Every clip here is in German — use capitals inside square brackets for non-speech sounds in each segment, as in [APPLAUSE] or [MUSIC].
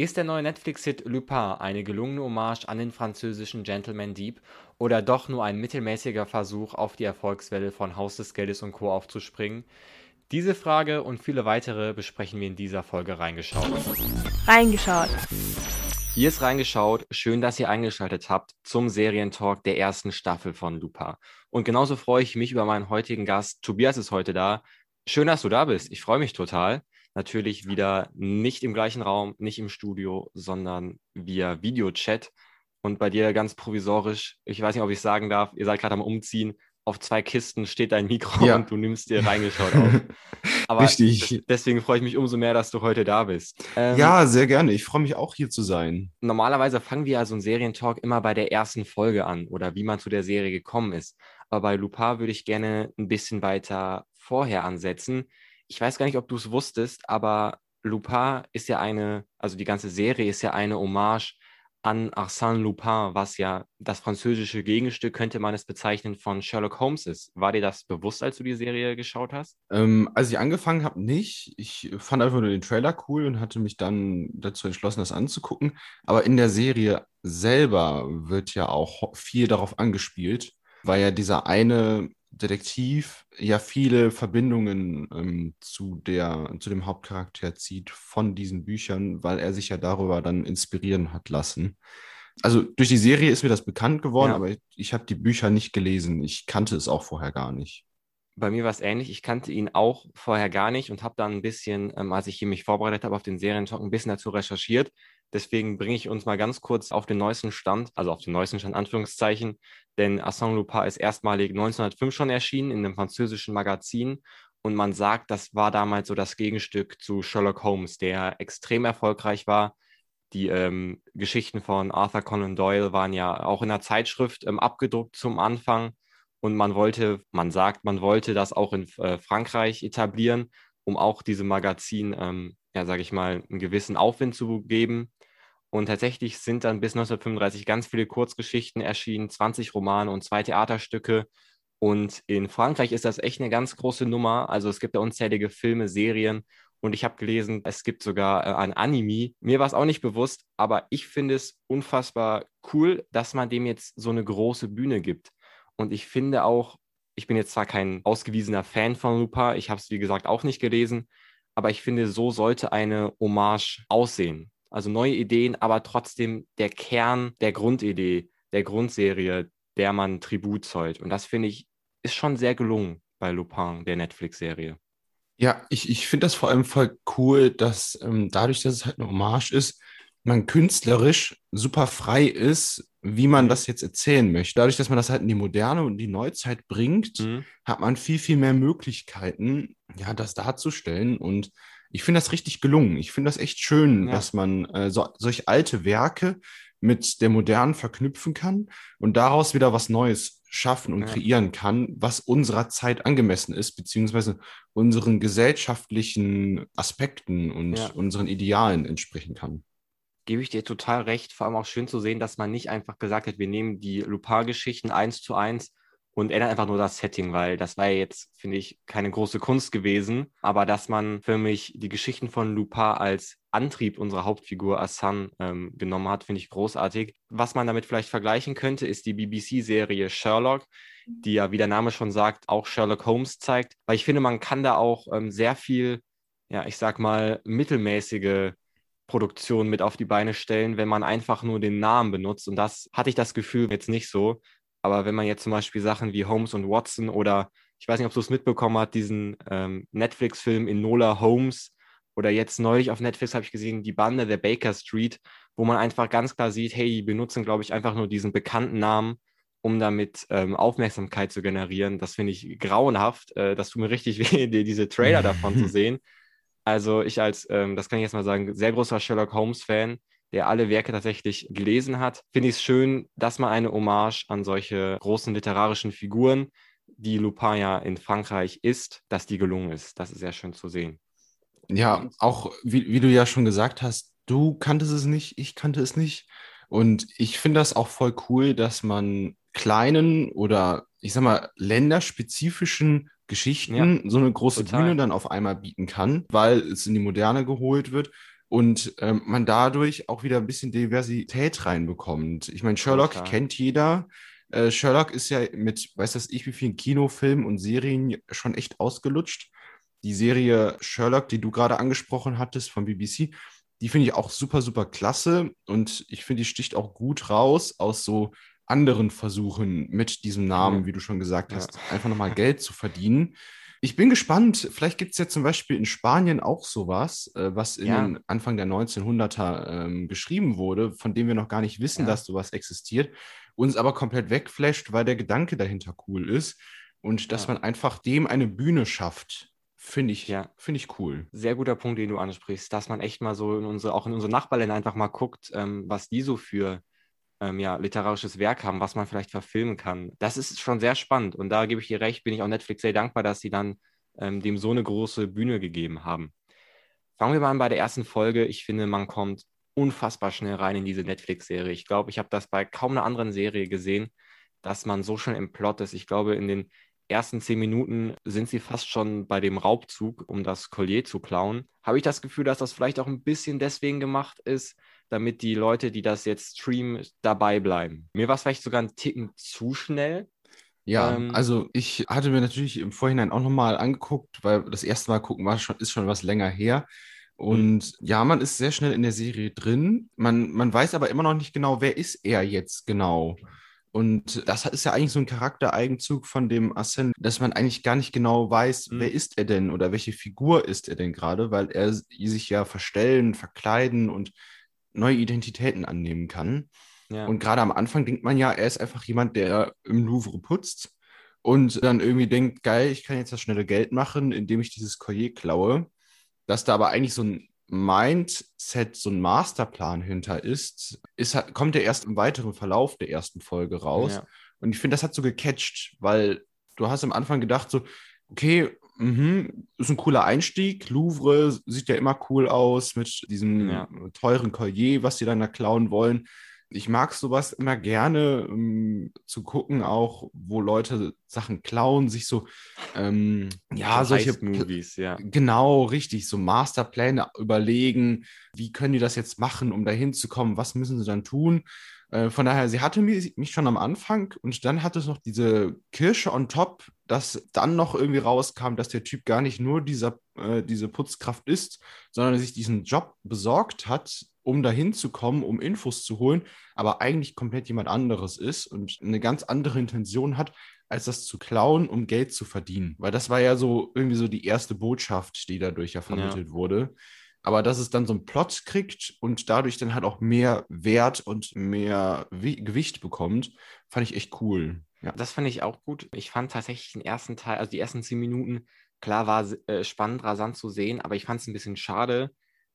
Ist der neue Netflix-Hit Lupin eine gelungene Hommage an den französischen Gentleman Dieb oder doch nur ein mittelmäßiger Versuch, auf die Erfolgswelle von Haus des Geldes und Co. aufzuspringen? Diese Frage und viele weitere besprechen wir in dieser Folge reingeschaut. Reingeschaut. Hier ist reingeschaut. Schön, dass ihr eingeschaltet habt zum Serientalk der ersten Staffel von Lupin. Und genauso freue ich mich über meinen heutigen Gast. Tobias ist heute da. Schön, dass du da bist. Ich freue mich total natürlich wieder nicht im gleichen Raum, nicht im Studio, sondern via Videochat. Und bei dir ganz provisorisch, ich weiß nicht, ob ich sagen darf, ihr seid gerade am Umziehen, auf zwei Kisten steht dein Mikro ja. und du nimmst dir reingeschaut auf. [LAUGHS] Aber Richtig. deswegen freue ich mich umso mehr, dass du heute da bist. Ähm, ja, sehr gerne. Ich freue mich auch hier zu sein. Normalerweise fangen wir ja so einen Serientalk immer bei der ersten Folge an oder wie man zu der Serie gekommen ist. Aber bei Lupin würde ich gerne ein bisschen weiter vorher ansetzen ich weiß gar nicht, ob du es wusstest, aber Lupin ist ja eine, also die ganze Serie ist ja eine Hommage an Arsène Lupin, was ja das französische Gegenstück, könnte man es bezeichnen, von Sherlock Holmes ist. War dir das bewusst, als du die Serie geschaut hast? Ähm, als ich angefangen habe, nicht. Ich fand einfach nur den Trailer cool und hatte mich dann dazu entschlossen, das anzugucken. Aber in der Serie selber wird ja auch viel darauf angespielt, weil ja dieser eine Detektiv ja viele Verbindungen ähm, zu, der, zu dem Hauptcharakter zieht von diesen Büchern, weil er sich ja darüber dann inspirieren hat lassen. Also durch die Serie ist mir das bekannt geworden, ja. aber ich, ich habe die Bücher nicht gelesen. Ich kannte es auch vorher gar nicht. Bei mir war es ähnlich. Ich kannte ihn auch vorher gar nicht und habe dann ein bisschen, ähm, als ich hier mich vorbereitet habe auf den Serientalk, ein bisschen dazu recherchiert. Deswegen bringe ich uns mal ganz kurz auf den neuesten Stand, also auf den neuesten Stand, Anführungszeichen, denn Arsène Lupin ist erstmalig 1905 schon erschienen in einem französischen Magazin. Und man sagt, das war damals so das Gegenstück zu Sherlock Holmes, der extrem erfolgreich war. Die ähm, Geschichten von Arthur Conan Doyle waren ja auch in der Zeitschrift ähm, abgedruckt zum Anfang. Und man wollte, man sagt, man wollte das auch in äh, Frankreich etablieren, um auch diesem Magazin, ähm, ja, sage ich mal, einen gewissen Aufwind zu geben. Und tatsächlich sind dann bis 1935 ganz viele Kurzgeschichten erschienen, 20 Romane und zwei Theaterstücke. Und in Frankreich ist das echt eine ganz große Nummer. Also es gibt ja unzählige Filme, Serien. Und ich habe gelesen, es gibt sogar äh, ein Anime. Mir war es auch nicht bewusst, aber ich finde es unfassbar cool, dass man dem jetzt so eine große Bühne gibt. Und ich finde auch, ich bin jetzt zwar kein ausgewiesener Fan von Lupin, ich habe es wie gesagt auch nicht gelesen, aber ich finde, so sollte eine Hommage aussehen. Also neue Ideen, aber trotzdem der Kern der Grundidee, der Grundserie, der man Tribut zollt. Und das finde ich, ist schon sehr gelungen bei Lupin, der Netflix-Serie. Ja, ich, ich finde das vor allem voll cool, dass ähm, dadurch, dass es halt eine Hommage ist, man künstlerisch super frei ist, wie man das jetzt erzählen möchte. Dadurch, dass man das halt in die Moderne und die Neuzeit bringt, mhm. hat man viel, viel mehr Möglichkeiten, ja, das darzustellen. Und ich finde das richtig gelungen. Ich finde das echt schön, ja. dass man äh, so, solch alte Werke mit der modernen verknüpfen kann und daraus wieder was Neues schaffen und ja. kreieren kann, was unserer Zeit angemessen ist, beziehungsweise unseren gesellschaftlichen Aspekten und ja. unseren Idealen entsprechen kann. Gebe ich dir total recht. Vor allem auch schön zu sehen, dass man nicht einfach gesagt hat, wir nehmen die Lupin-Geschichten eins zu eins und ändert einfach nur das Setting, weil das war ja jetzt, finde ich, keine große Kunst gewesen. Aber dass man für mich die Geschichten von Lupin als Antrieb unserer Hauptfigur Assan ähm, genommen hat, finde ich großartig. Was man damit vielleicht vergleichen könnte, ist die BBC-Serie Sherlock, die ja, wie der Name schon sagt, auch Sherlock Holmes zeigt. Weil ich finde, man kann da auch ähm, sehr viel, ja, ich sag mal, mittelmäßige Produktion mit auf die Beine stellen, wenn man einfach nur den Namen benutzt. Und das hatte ich das Gefühl jetzt nicht so. Aber wenn man jetzt zum Beispiel Sachen wie Holmes und Watson oder ich weiß nicht, ob du es mitbekommen hast, diesen ähm, Netflix-Film Enola Holmes oder jetzt neulich auf Netflix habe ich gesehen, die Bande der Baker Street, wo man einfach ganz klar sieht, hey, die benutzen, glaube ich, einfach nur diesen bekannten Namen, um damit ähm, Aufmerksamkeit zu generieren. Das finde ich grauenhaft. Äh, das tut mir richtig [LAUGHS] weh, diese Trailer davon zu [LAUGHS] sehen. Also ich als, ähm, das kann ich jetzt mal sagen, sehr großer Sherlock Holmes-Fan der alle Werke tatsächlich gelesen hat, finde ich es schön, dass man eine Hommage an solche großen literarischen Figuren, die Lupin ja in Frankreich ist, dass die gelungen ist. Das ist sehr schön zu sehen. Ja, auch wie, wie du ja schon gesagt hast, du kanntest es nicht, ich kannte es nicht. Und ich finde das auch voll cool, dass man kleinen oder ich sag mal länderspezifischen Geschichten ja, so eine große total. Bühne dann auf einmal bieten kann, weil es in die Moderne geholt wird und ähm, man dadurch auch wieder ein bisschen Diversität reinbekommt. Ich meine, Sherlock Total. kennt jeder. Äh, Sherlock ist ja mit, weiß das ich, wie vielen Kinofilmen und Serien schon echt ausgelutscht. Die Serie Sherlock, die du gerade angesprochen hattest von BBC, die finde ich auch super, super klasse und ich finde, die sticht auch gut raus aus so anderen Versuchen mit diesem Namen, Ja. wie du schon gesagt Ja. hast, einfach nochmal Geld zu verdienen. Ich bin gespannt, vielleicht gibt es ja zum Beispiel in Spanien auch sowas, äh, was in Ja. den Anfang der 1900er ähm, geschrieben wurde, von dem wir noch gar nicht wissen, Ja. dass sowas existiert, uns aber komplett wegflasht, weil der Gedanke dahinter cool ist und dass Ja. man einfach dem eine Bühne schafft, finde ich, Ja. finde ich cool. Sehr guter Punkt, den du ansprichst, dass man echt mal so in unsere, auch in unsere Nachbarländer einfach mal guckt, ähm, was die so für ähm, ja, literarisches Werk haben, was man vielleicht verfilmen kann. Das ist schon sehr spannend und da gebe ich dir recht, bin ich auch Netflix sehr dankbar, dass sie dann ähm, dem so eine große Bühne gegeben haben. Fangen wir mal an bei der ersten Folge. Ich finde, man kommt unfassbar schnell rein in diese Netflix-Serie. Ich glaube, ich habe das bei kaum einer anderen Serie gesehen, dass man so schnell im Plot ist. Ich glaube, in den ersten zehn Minuten sind sie fast schon bei dem Raubzug, um das Collier zu klauen. Habe ich das Gefühl, dass das vielleicht auch ein bisschen deswegen gemacht ist, damit die Leute, die das jetzt streamen, dabei bleiben. Mir war es vielleicht sogar ein Ticken zu schnell. Ja, Ähm, also ich hatte mir natürlich im Vorhinein auch nochmal angeguckt, weil das erste Mal gucken war schon, ist schon was länger her. Und ja, man ist sehr schnell in der Serie drin. Man, man weiß aber immer noch nicht genau, wer ist er jetzt genau. Und das ist ja eigentlich so ein Charaktereigenzug von dem Arsène, dass man eigentlich gar nicht genau weiß, Mhm. wer ist er denn oder welche Figur ist er denn gerade, weil er sich ja verstellen, verkleiden und neue Identitäten annehmen kann. Ja. Und gerade am Anfang denkt man ja, er ist einfach jemand, der im Louvre putzt und dann irgendwie denkt, geil, ich kann jetzt das schnelle Geld machen, indem ich dieses Collier klaue. Dass da aber eigentlich so ein Mindset, so ein Masterplan hinter ist, ist kommt ja erst im weiteren Verlauf der ersten Folge raus. Ja. Und ich finde, das hat so gecatcht, weil du hast am Anfang gedacht, so, okay, mhm, ist ein cooler Einstieg. Louvre sieht ja immer cool aus mit diesem Ja. teuren Collier, was sie dann da klauen wollen. Ich mag sowas immer gerne ähm, zu gucken, auch wo Leute Sachen klauen, sich so, ähm, ja, So solche Heist-Movies, ja. Genau, richtig. So Masterpläne überlegen, wie können die das jetzt machen, um dahin zu kommen, was müssen sie dann tun. Äh, von daher, sie hatte mich, mich schon am Anfang und dann hat es noch diese Kirsche on top, dass dann noch irgendwie rauskam, dass der Typ gar nicht nur dieser, äh, diese Putzkraft ist, sondern sich diesen Job besorgt hat, um dahin zu kommen, um Infos zu holen, aber eigentlich komplett jemand anderes ist und eine ganz andere Intention hat, als das zu klauen, um Geld zu verdienen. Weil das war ja so irgendwie so die erste Botschaft, die dadurch ja vermittelt wurde. Aber dass es dann so einen Plot kriegt und dadurch dann halt auch mehr Wert und mehr Wi Gewicht bekommt, fand ich echt cool. Ja. Das fand ich auch gut. Ich fand tatsächlich den ersten Teil, also die ersten zehn Minuten, klar war äh, spannend, rasant zu sehen, aber ich fand es ein bisschen schade,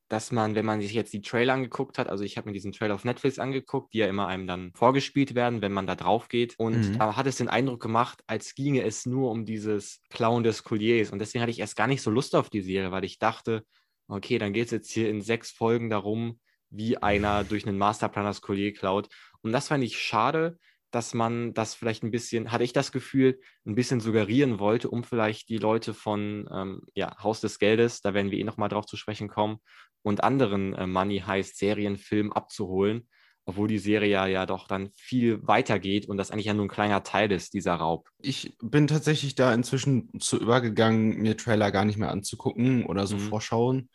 dass man, wenn man sich jetzt die Trailer angeguckt hat, also ich habe mir diesen Trailer auf Netflix angeguckt, die ja immer einem dann vorgespielt werden, wenn man da drauf geht. Und Mhm. da hat es den Eindruck gemacht, als ginge es nur um dieses Klauen des Colliers. Und deswegen hatte ich erst gar nicht so Lust auf die Serie, weil ich dachte, okay, dann geht es jetzt hier in sechs Folgen darum, wie einer durch einen Masterplan das Collier klaut. Und das fand ich schade, dass man das vielleicht ein bisschen, hatte ich das Gefühl, ein bisschen suggerieren wollte, um vielleicht die Leute von ähm, ja, Haus des Geldes, da werden wir eh nochmal drauf zu sprechen kommen, und anderen äh, Money heißt Serienfilmen abzuholen, obwohl die Serie ja, ja doch dann viel weitergeht und das eigentlich ja nur ein kleiner Teil ist, dieser Raub. Ich bin tatsächlich da inzwischen zu übergegangen, mir Trailer gar nicht mehr anzugucken oder so Mhm. Vorschauen,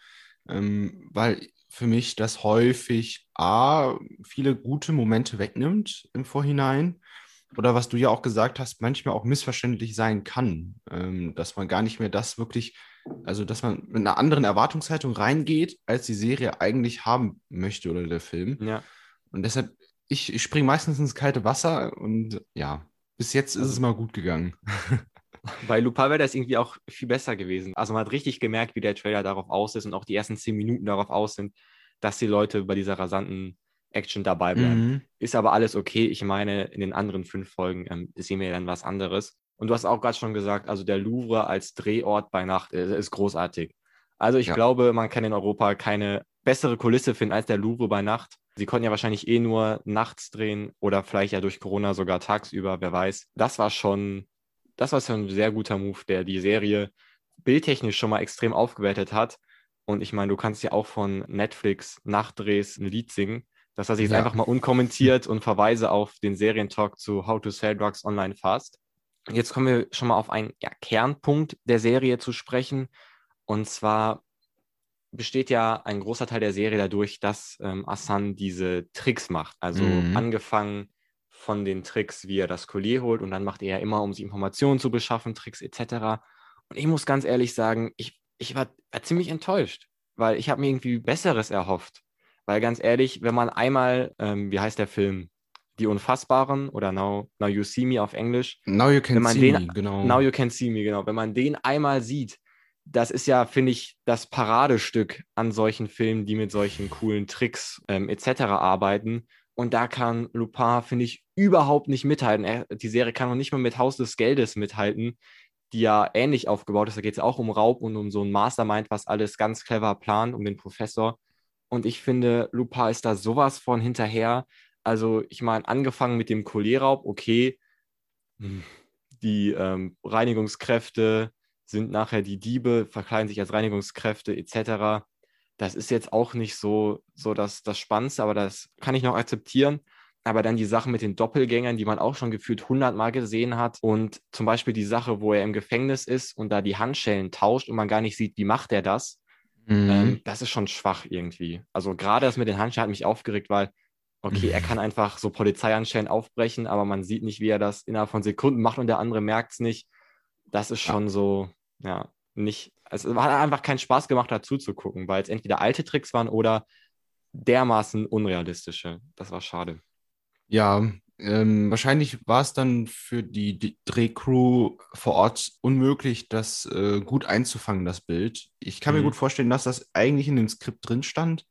ähm, weil für mich das häufig A, viele gute Momente wegnimmt im Vorhinein oder was du ja auch gesagt hast, manchmal auch missverständlich sein kann, ähm, dass man gar nicht mehr das wirklich, also dass man mit einer anderen Erwartungshaltung reingeht, als die Serie eigentlich haben möchte oder der Film. Ja, Und deshalb, ich, ich springe meistens ins kalte Wasser und ja, bis jetzt ist es mal gut gegangen. [LAUGHS] bei Lupin wäre das irgendwie auch viel besser gewesen. Also man hat richtig gemerkt, wie der Trailer darauf aus ist und auch die ersten zehn Minuten darauf aus sind, dass die Leute bei dieser rasanten Action dabei bleiben. Mhm. Ist aber alles okay. Ich meine, in den anderen fünf Folgen ähm, sehen wir dann was anderes. Und du hast auch gerade schon gesagt, also der Louvre als Drehort bei Nacht äh, ist großartig. Also ich Ja. glaube, man kann in Europa keine bessere Kulisse finden als der Louvre bei Nacht. Sie konnten ja wahrscheinlich eh nur nachts drehen oder vielleicht ja durch Corona sogar tagsüber, wer weiß. Das war schon, das war schon ein sehr guter Move, der die Serie bildtechnisch schon mal extrem aufgewertet hat. Und ich meine, du kannst ja auch von Netflix Nachtdrehs ein Lied singen. Das lasse ich jetzt Ja. einfach mal unkommentiert und verweise auf den Serientalk zu How to Sell Drugs Online Fast. Jetzt kommen wir schon mal auf einen ja, Kernpunkt der Serie zu sprechen. Und zwar besteht ja ein großer Teil der Serie dadurch, dass ähm, Asan diese Tricks macht. Also Mhm. angefangen von den Tricks, wie er das Collier holt und dann macht er ja immer, um sich Informationen zu beschaffen, Tricks etc. Und ich muss ganz ehrlich sagen, ich, ich war, war ziemlich enttäuscht, weil ich habe mir irgendwie Besseres erhofft. Weil ganz ehrlich, wenn man einmal, ähm, wie heißt der Film? Die Unfassbaren oder Now, Now You See Me auf Englisch, Now you can see den- me, genau. Now You Can See Me, genau. Wenn man den einmal sieht, das ist ja, finde ich, das Paradestück an solchen Filmen, die mit solchen coolen Tricks ähm, etc. arbeiten. Und da kann Lupin, finde ich, überhaupt nicht mithalten. Er, die Serie kann noch nicht mal mit Haus des Geldes mithalten, die ja ähnlich aufgebaut ist. Da geht es auch um Raub und um so ein Mastermind, was alles ganz clever plant, um den Professor. Und ich finde, Lupin ist da sowas von hinterher. Also, ich meine, angefangen mit dem Kollierraub, okay, hm, die ähm, Reinigungskräfte sind nachher die Diebe, verkleiden sich als Reinigungskräfte etc. Das ist jetzt auch nicht so, so das, das Spannendste, aber das kann ich noch akzeptieren. Aber dann die Sachen mit den Doppelgängern, die man auch schon gefühlt hundertmal gesehen hat. Und zum Beispiel die Sache, wo er im Gefängnis ist und da die Handschellen tauscht und man gar nicht sieht, wie macht er das. Mhm. Ähm, das ist schon schwach irgendwie. Also gerade das mit den Handschellen hat mich aufgeregt, weil, okay, er kann einfach so Polizeihandschellen aufbrechen, aber man sieht nicht, wie er das innerhalb von Sekunden macht und der andere merkt es nicht. Das ist Ja. schon so, ja, nicht. Es hat einfach keinen Spaß gemacht, dazu zu gucken, weil es entweder alte Tricks waren oder dermaßen unrealistische. Das war schade. Ja, ähm, wahrscheinlich war es dann für die, die Drehcrew vor Ort unmöglich, das äh, gut einzufangen, das Bild. Ich kann mir Mhm. gut vorstellen, dass das eigentlich in dem Skript drin stand,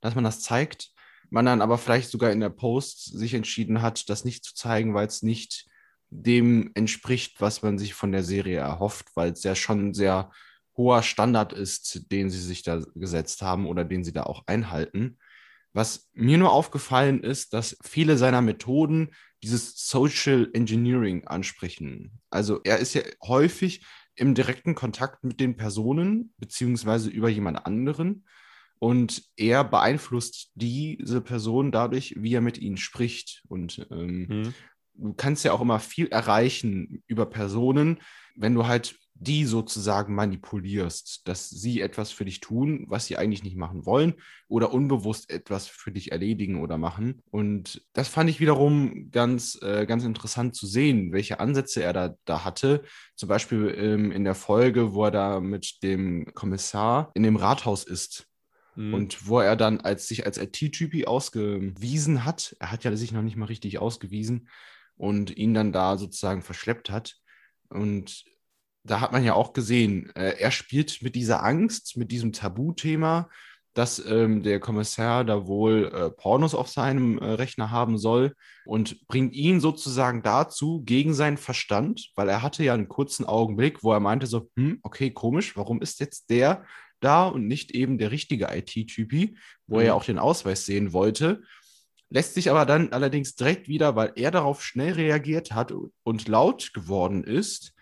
dass man das zeigt, man dann aber vielleicht sogar in der Post sich entschieden hat, das nicht zu zeigen, weil es nicht dem entspricht, was man sich von der Serie erhofft, weil es ja schon ein sehr hoher Standard ist, den sie sich da gesetzt haben oder den sie da auch einhalten. Was mir nur aufgefallen ist, dass viele seiner Methoden dieses Social Engineering ansprechen. Also er ist ja häufig im direkten Kontakt mit den Personen, beziehungsweise über jemand anderen. Und er beeinflusst diese Person dadurch, wie er mit ihnen spricht. Und ähm, Mhm. Du kannst ja auch immer viel erreichen über Personen, wenn du halt die sozusagen manipulierst, dass sie etwas für dich tun, was sie eigentlich nicht machen wollen oder unbewusst etwas für dich erledigen oder machen. Und das fand ich wiederum ganz, äh, ganz interessant zu sehen, welche Ansätze er da, da hatte. Zum Beispiel ähm, in der Folge, wo er da mit dem Kommissar in dem Rathaus ist. Mhm. Und wo er dann als sich als IT-Typi ausgewiesen hat, er hat ja sich noch nicht mal richtig ausgewiesen und ihn dann da sozusagen verschleppt hat. Und da hat man ja auch gesehen, äh, er spielt mit dieser Angst, mit diesem Tabuthema, dass ähm, der Kommissar da wohl äh, Pornos auf seinem äh, Rechner haben soll und bringt ihn sozusagen dazu gegen seinen Verstand, weil er hatte ja einen kurzen Augenblick, wo er meinte so, hm, okay, komisch, warum ist jetzt der da und nicht eben der richtige IT-Typi, wo er ja Mhm. auch den Ausweis sehen wollte. Lässt sich aber dann allerdings direkt wieder, weil er darauf schnell reagiert hat und laut geworden ist,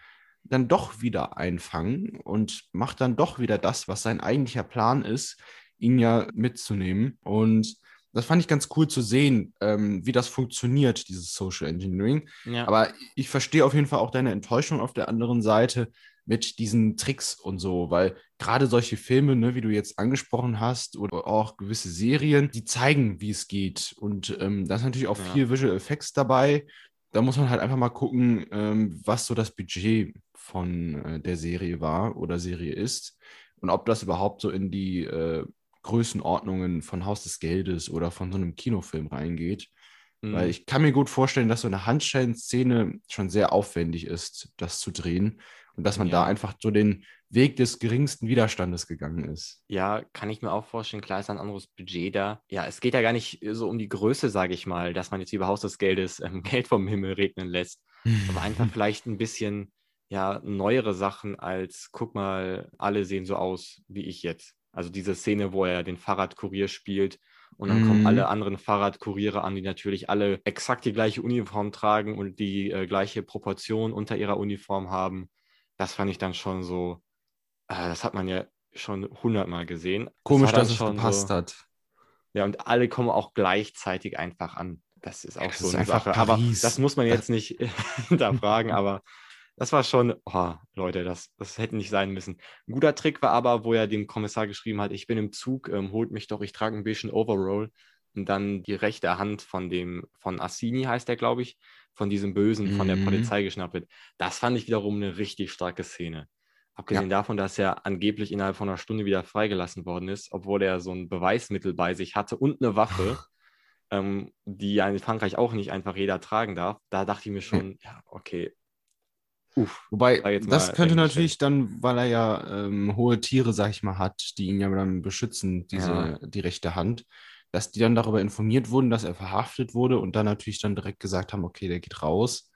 dann doch wieder einfangen und macht dann doch wieder das, was sein eigentlicher Plan ist, ihn ja mitzunehmen. Und das fand ich ganz cool zu sehen, ähm, wie das funktioniert, dieses Social Engineering. ja. Aber ich verstehe auf jeden Fall auch deine Enttäuschung auf der anderen Seite mit diesen Tricks und so, weil gerade solche Filme, ne, wie du jetzt angesprochen hast, oder auch gewisse Serien, die zeigen, wie es geht. Und ähm, da ist natürlich auch Ja. viel Visual Effects dabei. Da muss man halt einfach mal gucken, ähm, was so das Budget von äh, der Serie war oder Serie ist und ob das überhaupt so in die äh, Größenordnungen von Haus des Geldes oder von so einem Kinofilm reingeht. Mhm. Weil ich kann mir gut vorstellen, dass so eine Handschellen-Szene schon sehr aufwendig ist, das zu drehen. Und dass man Ja. da einfach so den Weg des geringsten Widerstandes gegangen ist. Ja, kann ich mir auch vorstellen. Klar ist ein anderes Budget da. Ja, es geht ja gar nicht so um die Größe, sage ich mal, dass man jetzt über Haus des Geldes ähm, [LAUGHS] Geld vom Himmel regnen lässt. Aber einfach [LAUGHS] vielleicht ein bisschen ja, neuere Sachen als, guck mal, alle sehen so aus wie ich jetzt. Also diese Szene, wo er den Fahrradkurier spielt und dann kommen Mhm. alle anderen Fahrradkuriere an, die natürlich alle exakt die gleiche Uniform tragen und die äh, gleiche Proportion unter ihrer Uniform haben. Das fand ich dann schon so, äh, das hat man ja schon hundertmal gesehen. Das Komisch, dann dass es gepasst so- hat. Ja, und alle kommen auch gleichzeitig einfach an. Das ist auch das so eine einfach Sache. Aber Paris. das muss man jetzt [LAUGHS] nicht [LAUGHS] hinterfragen, aber das war schon, oh, Leute, das, das hätte nicht sein müssen. Ein guter Trick war aber, wo er dem Kommissar geschrieben hat, ich bin im Zug, ähm, holt mich doch, ich trage ein bisschen Overall. Und dann die rechte Hand von dem, von Assini heißt der, glaube ich, von diesem Bösen, von der Mhm. Polizei geschnappt wird. Das fand ich wiederum eine richtig starke Szene. Abgesehen davon, dass er angeblich innerhalb von einer Stunde wieder freigelassen worden ist, obwohl er so ein Beweismittel bei sich hatte und eine Waffe, [LAUGHS] ähm, die ja in Frankreich auch nicht einfach jeder tragen darf. Da dachte ich mir schon, ja, okay. Uff. Wobei, jetzt das könnte natürlich dann, weil er ja ähm, hohe Tiere, sag ich mal, hat, die ihn ja dann beschützen, diese, Ja. die rechte Hand, dass die dann darüber informiert wurden, dass er verhaftet wurde und dann natürlich dann direkt gesagt haben, okay, der geht raus.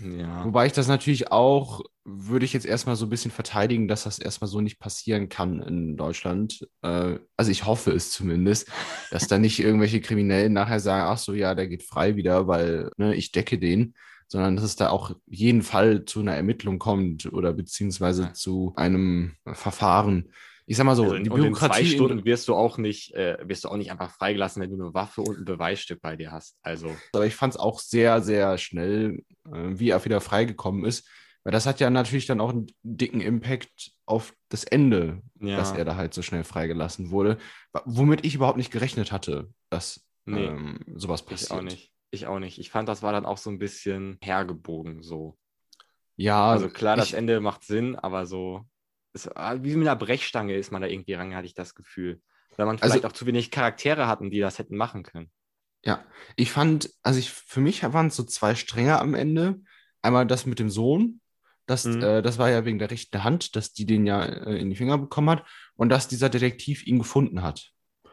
Ja. Wobei ich das natürlich auch, würde ich jetzt erstmal so ein bisschen verteidigen, dass das erstmal so nicht passieren kann in Deutschland. Äh, also ich hoffe es zumindest, dass da nicht irgendwelche Kriminellen nachher sagen, ach so, ja, der geht frei wieder, weil ne, ich decke den, sondern dass es da auch jeden Fall zu einer Ermittlung kommt oder beziehungsweise Ja. zu einem Verfahren. Ich sag mal so, Also in, die und in zwei Bürokratie Stunden wirst du auch nicht, äh, wirst du auch nicht einfach freigelassen, wenn du eine Waffe und ein Beweisstück bei dir hast. Also, Aber ich fand es auch sehr, sehr schnell, äh, wie er wieder freigekommen ist. Weil das hat ja natürlich dann auch einen dicken Impact auf das Ende, ja. dass er da halt so schnell freigelassen wurde. Womit ich überhaupt nicht gerechnet hatte, dass Nee, ähm, sowas ich passiert. auch nicht. Ich auch nicht. Ich fand, das war dann auch so ein bisschen hergebogen so. Ja, Also klar, das ich, Ende macht Sinn, aber so, es, ah, wie mit einer Brechstange ist man da irgendwie ran, hatte ich das Gefühl. Weil man Also- vielleicht auch zu wenig Charaktere hatten, die das hätten machen können. ja, ich fand, also ich, für mich waren es so zwei Stränge am Ende. Einmal das mit dem Sohn. Das, Mhm. äh, das war ja wegen der rechten Hand, dass die den ja äh, in die Finger bekommen hat und dass dieser Detektiv ihn gefunden hat.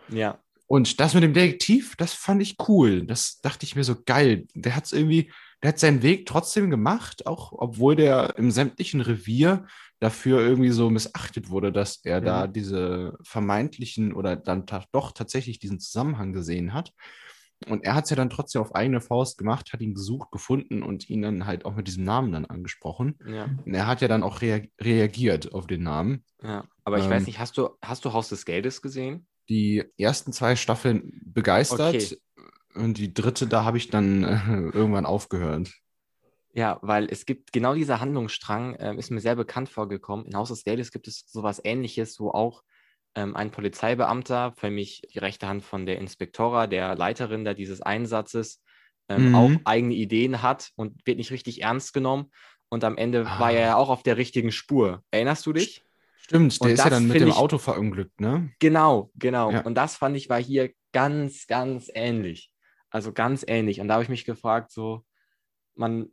Ja, Und das mit dem Detektiv, das fand ich cool. Das dachte ich mir so geil. Der hat es irgendwie, der hat seinen Weg trotzdem gemacht, auch obwohl der im sämtlichen Revier dafür irgendwie so missachtet wurde, dass er Mhm. da diese vermeintlichen oder dann doch tatsächlich diesen Zusammenhang gesehen hat. Und er hat es ja dann trotzdem auf eigene Faust gemacht, hat ihn gesucht, gefunden und ihn dann halt auch mit diesem Namen dann angesprochen. ja, Und er hat ja dann auch rea reagiert auf den Namen. ja. Aber ich Ähm, weiß nicht, hast du, hast du Haus des Geldes gesehen? die ersten zwei Staffeln begeistert Okay. Und die dritte, da habe ich dann äh, irgendwann aufgehört. Ja, weil es gibt genau dieser Handlungsstrang, ähm, ist mir sehr bekannt vorgekommen. In Haus des Geldes gibt es sowas ähnliches, wo auch ähm, ein Polizeibeamter, für mich die rechte Hand von der Inspektora, der Leiterin da dieses Einsatzes, ähm, Mhm. auch eigene Ideen hat und wird nicht richtig ernst genommen. Und am Ende Ah. war er ja auch auf der richtigen Spur. Erinnerst du dich? Stimmt, der Und ist ja dann mit dem ich- Auto verunglückt, ne? Genau, genau. Ja. Und das fand ich war hier ganz, ganz ähnlich. Also ganz ähnlich. Und da habe ich mich gefragt, so, man,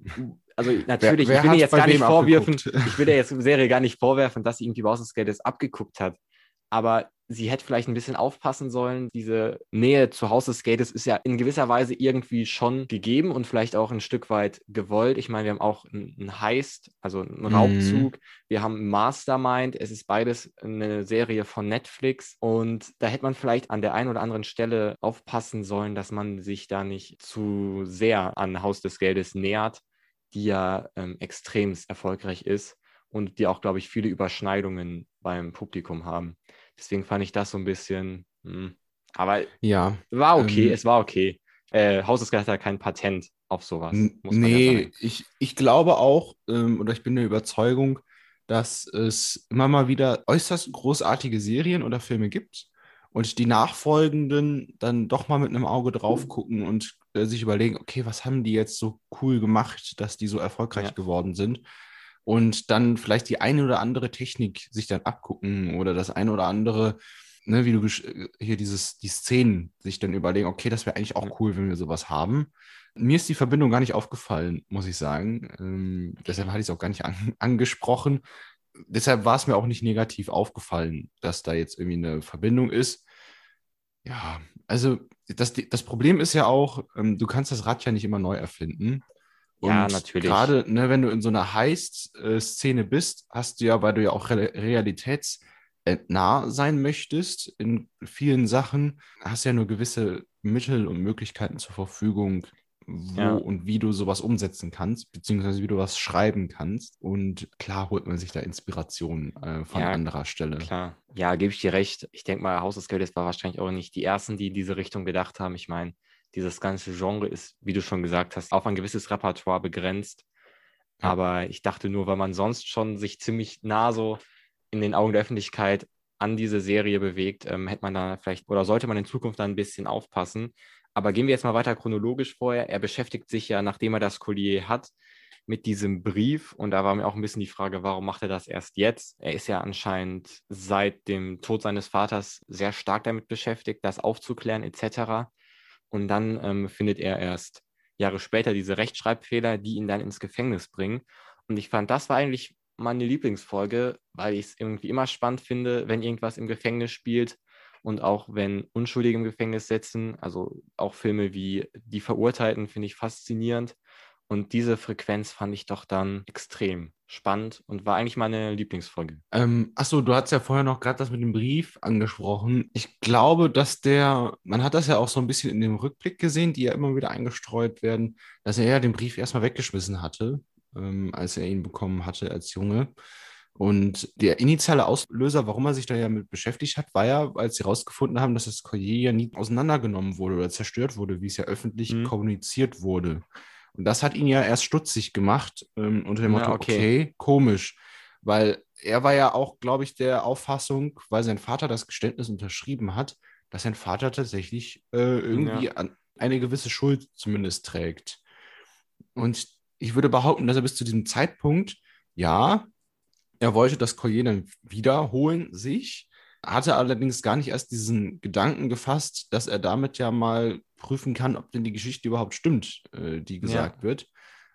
also natürlich, wer ich will dir jetzt gar nicht vorwerfen, abgeguckt? ich will dir jetzt Serie gar nicht vorwerfen, dass sie irgendwie des Geldes abgeguckt hat. Aber sie hätte vielleicht ein bisschen aufpassen sollen. Diese Nähe zu Haus des Geldes ist ja in gewisser Weise irgendwie schon gegeben und vielleicht auch ein Stück weit gewollt. Ich meine, wir haben auch einen Heist, also einen Mhm. Raubzug. Wir haben Mastermind. Es ist beides eine Serie von Netflix. Und da hätte man vielleicht an der einen oder anderen Stelle aufpassen sollen, dass man sich da nicht zu sehr an Haus des Geldes nähert, die ja ähm, extremst erfolgreich ist und die auch, glaube ich, viele Überschneidungen beim Publikum haben. Deswegen fand ich das so ein bisschen. Hm. Aber Ja. war okay, Ähm, es war okay. Äh, Haus des Geldes hat ja kein Patent auf sowas. Ja Nee, sagen. ich, ich glaube auch, ähm, oder ich bin der Überzeugung, dass es immer mal wieder äußerst großartige Serien oder Filme gibt und die nachfolgenden dann doch mal mit einem Auge drauf gucken und äh, sich überlegen, okay, was haben die jetzt so cool gemacht, dass die so erfolgreich Ja. geworden sind? Und dann vielleicht die eine oder andere Technik sich dann abgucken oder das eine oder andere, ne, wie du äh, hier dieses, die Szenen sich dann überlegen, okay, das wäre eigentlich auch cool, wenn wir sowas haben. Mir ist die Verbindung gar nicht aufgefallen, muss ich sagen. Ähm, deshalb hatte ich es auch gar nicht an, [LAUGHS] angesprochen. Deshalb war es mir auch nicht negativ aufgefallen, dass da jetzt irgendwie eine Verbindung ist. Ja, also das, das Problem ist ja auch, ähm, du kannst das Rad ja nicht immer neu erfinden. Ja, Und natürlich. Gerade, ne, wenn du in so einer Heist-Szene bist, hast du ja, weil du ja auch re realitätsnah sein möchtest in vielen Sachen, hast ja nur gewisse Mittel und Möglichkeiten zur Verfügung, wo Ja. und wie du sowas umsetzen kannst, beziehungsweise wie du was schreiben kannst. Und klar holt man sich da Inspiration äh, von Ja, anderer Stelle. Klar. Ja, gebe ich dir recht. Ich denke mal, Haus des Geldes war wahrscheinlich auch nicht die ersten, die in diese Richtung gedacht haben. Ich meine, dieses ganze Genre ist, wie du schon gesagt hast, auf ein gewisses Repertoire begrenzt. Ja. Aber ich dachte nur, weil man sonst schon sich ziemlich nah so in den Augen der Öffentlichkeit an diese Serie bewegt, ähm, hätte man da vielleicht oder sollte man in Zukunft da ein bisschen aufpassen. Aber gehen wir jetzt mal weiter chronologisch vorher. Er beschäftigt sich ja, nachdem er das Collier hat, mit diesem Brief. Und da war mir auch ein bisschen die Frage, warum macht er das erst jetzt? Er ist ja anscheinend seit dem Tod seines Vaters sehr stark damit beschäftigt, das aufzuklären etc. Und dann ähm, findet er erst Jahre später diese Rechtschreibfehler, die ihn dann ins Gefängnis bringen. Und ich fand, das war eigentlich meine Lieblingsfolge, weil ich es irgendwie immer spannend finde, wenn irgendwas im Gefängnis spielt und auch wenn Unschuldige im Gefängnis sitzen. Also auch Filme wie Die Verurteilten finde ich faszinierend. Und diese Frequenz fand ich doch dann extrem spannend und war eigentlich meine Lieblingsfolge. Ähm, achso, du hast ja vorher noch gerade das mit dem Brief angesprochen. Ich glaube, dass der, man hat das ja auch so ein bisschen in dem Rückblick gesehen, die ja immer wieder eingestreut werden, dass er ja den Brief erstmal weggeschmissen hatte, ähm, als er ihn bekommen hatte als Junge. Und der initiale Auslöser, warum er sich da ja mit beschäftigt hat, war ja, als sie herausgefunden haben, dass das Collier ja nie auseinandergenommen wurde oder zerstört wurde, wie es ja öffentlich Mhm. kommuniziert wurde. Und das hat ihn ja erst stutzig gemacht, ähm, unter dem Ja, Motto, okay. okay, komisch. Weil er war ja auch, glaube ich, der Auffassung, weil sein Vater das Geständnis unterschrieben hat, dass sein Vater tatsächlich äh, irgendwie an eine gewisse Schuld zumindest trägt. Und ich würde behaupten, dass er bis zu diesem Zeitpunkt, ja, er wollte das Collier dann wiederholen, sich, hatte allerdings gar nicht erst diesen Gedanken gefasst, dass er damit ja mal prüfen kann, ob denn die Geschichte überhaupt stimmt, äh, die gesagt wird.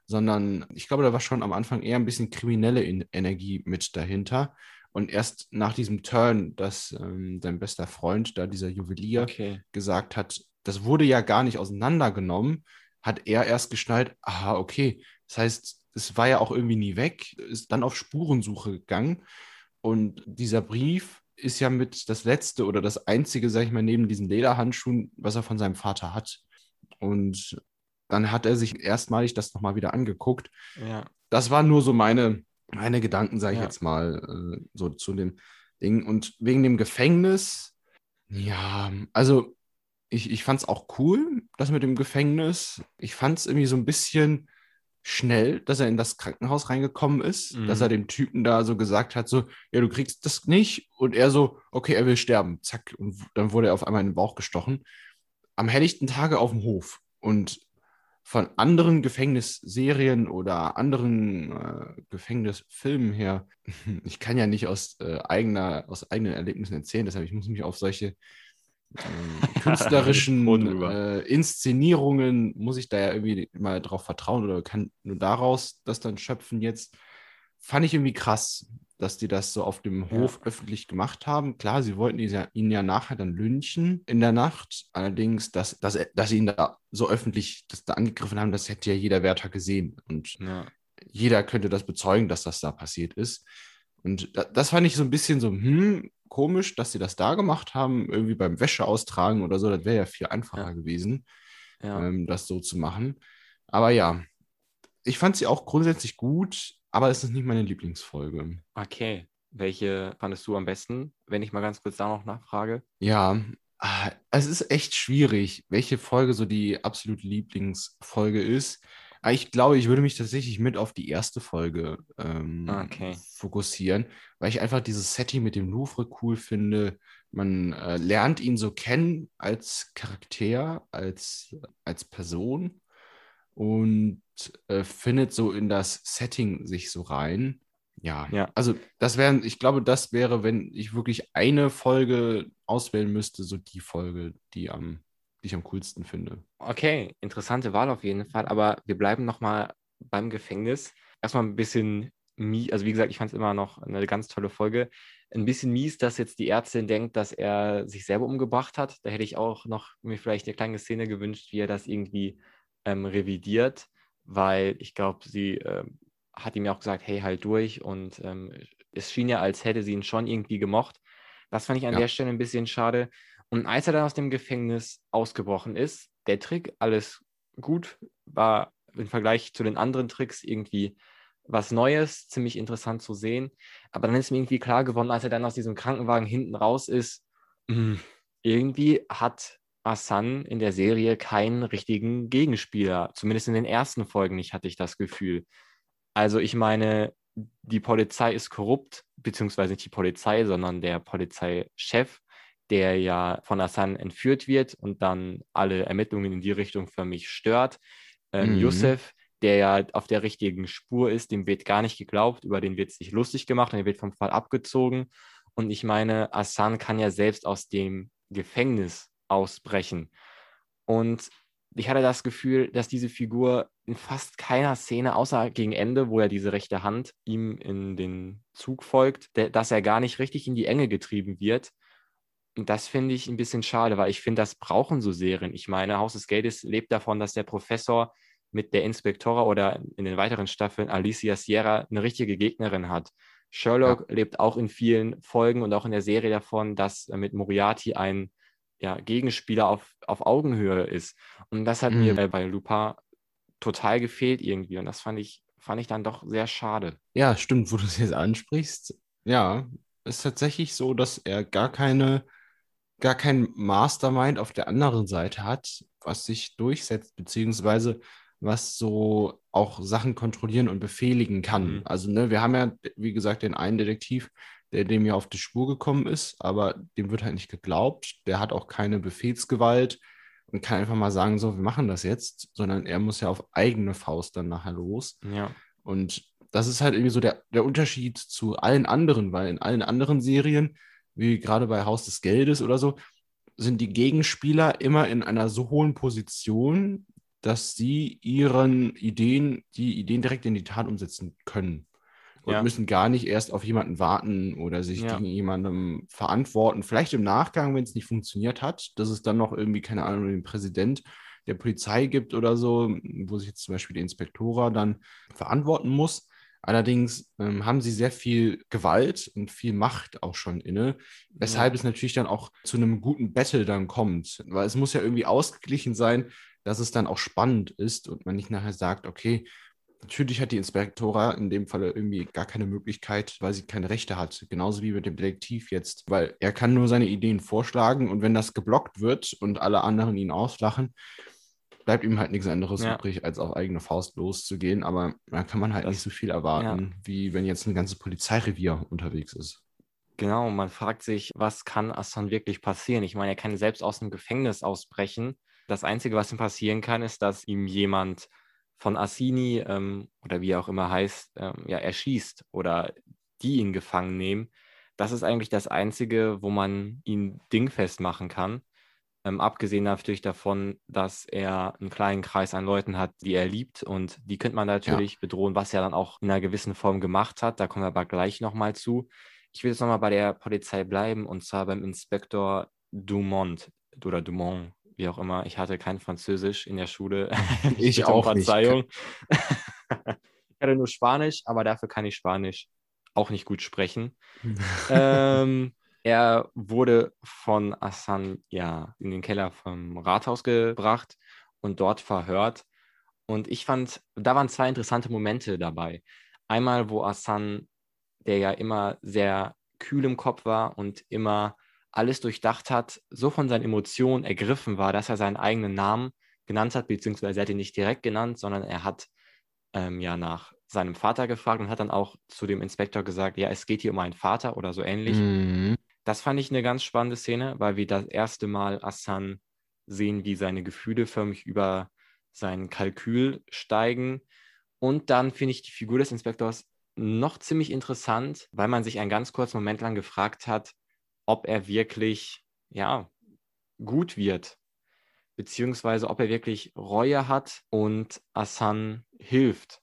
Sondern ich glaube, da war schon am Anfang eher ein bisschen kriminelle In Energie mit dahinter. Und erst nach diesem Turn, dass ähm, sein bester Freund, da dieser Juwelier, Okay. gesagt hat, das wurde ja gar nicht auseinandergenommen, hat er erst geschnallt, aha, okay. Das heißt, es war ja auch irgendwie nie weg, ist dann auf Spurensuche gegangen. Und dieser Brief ist ja mit das letzte oder das einzige, sag ich mal, neben diesen Lederhandschuhen, was er von seinem Vater hat. Und dann hat er sich erstmalig das nochmal wieder angeguckt. Ja. Das waren nur so meine, meine Gedanken, sage ich Ja. jetzt mal, äh, so zu dem Ding. Und wegen dem Gefängnis, ja, also ich, ich fand es auch cool, das mit dem Gefängnis. Ich fand es irgendwie so ein bisschen schnell, dass er in das Krankenhaus reingekommen ist, Mhm. dass er dem Typen da so gesagt hat, so, ja, du kriegst das nicht. Und er so, okay, er will sterben. Zack. Und dann wurde er auf einmal in den Bauch gestochen. Am helllichten Tage auf dem Hof. Und von anderen Gefängnisserien oder anderen äh, Gefängnisfilmen her, [LAUGHS] ich kann ja nicht aus, äh, eigener, aus eigenen Erlebnissen erzählen, deshalb ich muss mich auf solche ähm, künstlerischen [LAUGHS] äh, Inszenierungen, muss ich da ja irgendwie mal drauf vertrauen oder kann nur daraus das dann schöpfen jetzt. Fand ich irgendwie krass, dass die das so auf dem Hof öffentlich gemacht haben. Klar, sie wollten ihn ja, ihn ja nachher dann lynchen in der Nacht. Allerdings, dass, dass, dass sie ihn da so öffentlich das da angegriffen haben, das hätte ja jeder Wärter gesehen. Und Ja. jeder könnte das bezeugen, dass das da passiert ist. Und da, das fand ich so ein bisschen so, hm, komisch, dass sie das da gemacht haben, irgendwie beim Wäsche austragen oder so. Das wäre ja viel einfacher Ja. gewesen, Ja. ähm, das so zu machen. Aber ja, ich fand sie auch grundsätzlich gut, aber es ist nicht meine Lieblingsfolge. Okay. Welche fandest du am besten, wenn ich mal ganz kurz da noch nachfrage? Ja, ah, es ist echt schwierig, welche Folge so die absolute Lieblingsfolge ist. Aber ich glaube, ich würde mich tatsächlich mit auf die erste Folge ähm, Ah, Okay. fokussieren, weil ich einfach dieses Setting mit dem Louvre cool finde. Man äh, lernt ihn so kennen als Charakter, als, als Person und äh, findet so in das Setting sich so rein. Ja, Ja. also das wären, ich glaube, das wäre, wenn ich wirklich eine Folge auswählen müsste, so die Folge, die am, die ich am coolsten finde. Okay, interessante Wahl auf jeden Fall, aber wir bleiben nochmal beim Gefängnis. Erstmal ein bisschen mies, also wie gesagt, ich fand es immer noch eine ganz tolle Folge. Ein bisschen mies, dass jetzt die Ärztin denkt, dass er sich selber umgebracht hat. Da hätte ich auch noch mir vielleicht eine kleine Szene gewünscht, wie er das irgendwie ähm, revidiert, weil ich glaube, sie ähm, hat ihm ja auch gesagt, hey, halt durch und ähm, es schien ja, als hätte sie ihn schon irgendwie gemocht. Das fand ich an Ja. der Stelle ein bisschen schade. Und als er dann aus dem Gefängnis ausgebrochen ist, der Trick, alles gut, war im Vergleich zu den anderen Tricks irgendwie was Neues, ziemlich interessant zu sehen. Aber dann ist mir irgendwie klar geworden, als er dann aus diesem Krankenwagen hinten raus ist, mh, hm, irgendwie hat Asan in der Serie keinen richtigen Gegenspieler. Zumindest in den ersten Folgen nicht, hatte ich das Gefühl. Also ich meine, die Polizei ist korrupt, beziehungsweise nicht die Polizei, sondern der Polizeichef, der ja von Asan entführt wird und dann alle Ermittlungen in die Richtung für mich stört. Ähm, mhm. Youssef, der ja auf der richtigen Spur ist, dem wird gar nicht geglaubt, über den wird sich lustig gemacht und er wird vom Fall abgezogen. Und ich meine, Asan kann ja selbst aus dem Gefängnis ausbrechen. Und ich hatte das Gefühl, dass diese Figur in fast keiner Szene, außer gegen Ende, wo er diese rechte Hand ihm in den Zug folgt, dass er gar nicht richtig in die Enge getrieben wird. Und das finde ich ein bisschen schade, weil ich finde, das brauchen so Serien. Ich meine, Haus des Geldes lebt davon, dass der Professor mit der Inspektora oder in den weiteren Staffeln Alicia Sierra eine richtige Gegnerin hat. Sherlock ja. lebt auch in vielen Folgen und auch in der Serie davon, dass mit Moriarty ein ja, Gegenspieler auf, auf Augenhöhe ist. Und das hat mhm. mir bei, bei Lupin total gefehlt irgendwie. Und das fand ich, fand ich dann doch sehr schade. Ja, stimmt, wo du es jetzt ansprichst. Ja, ist tatsächlich so, dass er gar keine, gar kein Mastermind auf der anderen Seite hat, was sich durchsetzt, beziehungsweise was so auch Sachen kontrollieren und befehligen kann. Mhm. Also, ne, wir haben ja, wie gesagt, den einen Detektiv, der dem ja auf die Spur gekommen ist, aber dem wird halt nicht geglaubt. Der hat auch keine Befehlsgewalt und kann einfach mal sagen, so, wir machen das jetzt, sondern er muss ja auf eigene Faust dann nachher los. Ja. Und das ist halt irgendwie so der, der Unterschied zu allen anderen, weil in allen anderen Serien, wie gerade bei Haus des Geldes oder so, sind die Gegenspieler immer in einer so hohen Position, dass sie ihren Ideen, die Ideen direkt in die Tat umsetzen können und ja. müssen gar nicht erst auf jemanden warten oder sich ja. gegen jemandem verantworten. Vielleicht im Nachgang, wenn es nicht funktioniert hat, dass es dann noch irgendwie, keine Ahnung, den Präsident der Polizei gibt oder so, wo sich jetzt zum Beispiel der Inspektorer dann verantworten muss. Allerdings ähm, haben sie sehr viel Gewalt und viel Macht auch schon inne, weshalb ja. es natürlich dann auch zu einem guten Battle dann kommt. Weil es muss ja irgendwie ausgeglichen sein, dass es dann auch spannend ist und man nicht nachher sagt, okay, Natürlich hat die Inspektora in dem Fall irgendwie gar keine Möglichkeit, weil sie keine Rechte hat. Genauso wie mit dem Detektiv jetzt, weil er kann nur seine Ideen vorschlagen und wenn das geblockt wird und alle anderen ihn auslachen, bleibt ihm halt nichts anderes ja. übrig, als auf eigene Faust loszugehen. Aber da kann man halt das, nicht so viel erwarten, ja. wie wenn jetzt ein ganzes Polizeirevier unterwegs ist. Genau, man fragt sich, was kann Assan wirklich passieren? Ich meine, er kann selbst aus dem Gefängnis ausbrechen. Das Einzige, was ihm passieren kann, ist, dass ihm jemand von Assini ähm, oder wie er auch immer heißt, ähm, ja, erschießt oder die ihn gefangen nehmen. Das ist eigentlich das Einzige, wo man ihn dingfest machen kann. Ähm, abgesehen natürlich davon, dass er einen kleinen Kreis an Leuten hat, die er liebt und die könnte man natürlich ja. bedrohen, was er dann auch in einer gewissen Form gemacht hat. Da kommen wir aber gleich nochmal zu. Ich will jetzt nochmal bei der Polizei bleiben und zwar beim Inspektor Dumont oder Dumont, wie auch immer. Ich hatte kein Französisch in der Schule. [LAUGHS] ich, ich auch Verzeihung. nicht. ich hatte nur Spanisch, aber dafür kann ich Spanisch auch nicht gut sprechen. [LAUGHS] ähm, er wurde von Assan ja in den Keller vom Rathaus gebracht und dort verhört. Und ich fand, da waren zwei interessante Momente dabei. Einmal, wo Assan, der ja immer sehr kühl im Kopf war und immer alles durchdacht hat, so von seinen Emotionen ergriffen war, dass er seinen eigenen Namen genannt hat, beziehungsweise er hat ihn nicht direkt genannt, sondern er hat ähm, ja nach seinem Vater gefragt und hat dann auch zu dem Inspektor gesagt, ja, es geht hier um einen Vater oder so ähnlich. Mhm. Das fand ich eine ganz spannende Szene, weil wir das erste Mal Assan sehen, wie seine Gefühle förmlich über sein Kalkül steigen. Und dann finde ich die Figur des Inspektors noch ziemlich interessant, weil man sich einen ganz kurzen Moment lang gefragt hat, ob er wirklich, ja, gut wird, beziehungsweise ob er wirklich Reue hat und Asan hilft.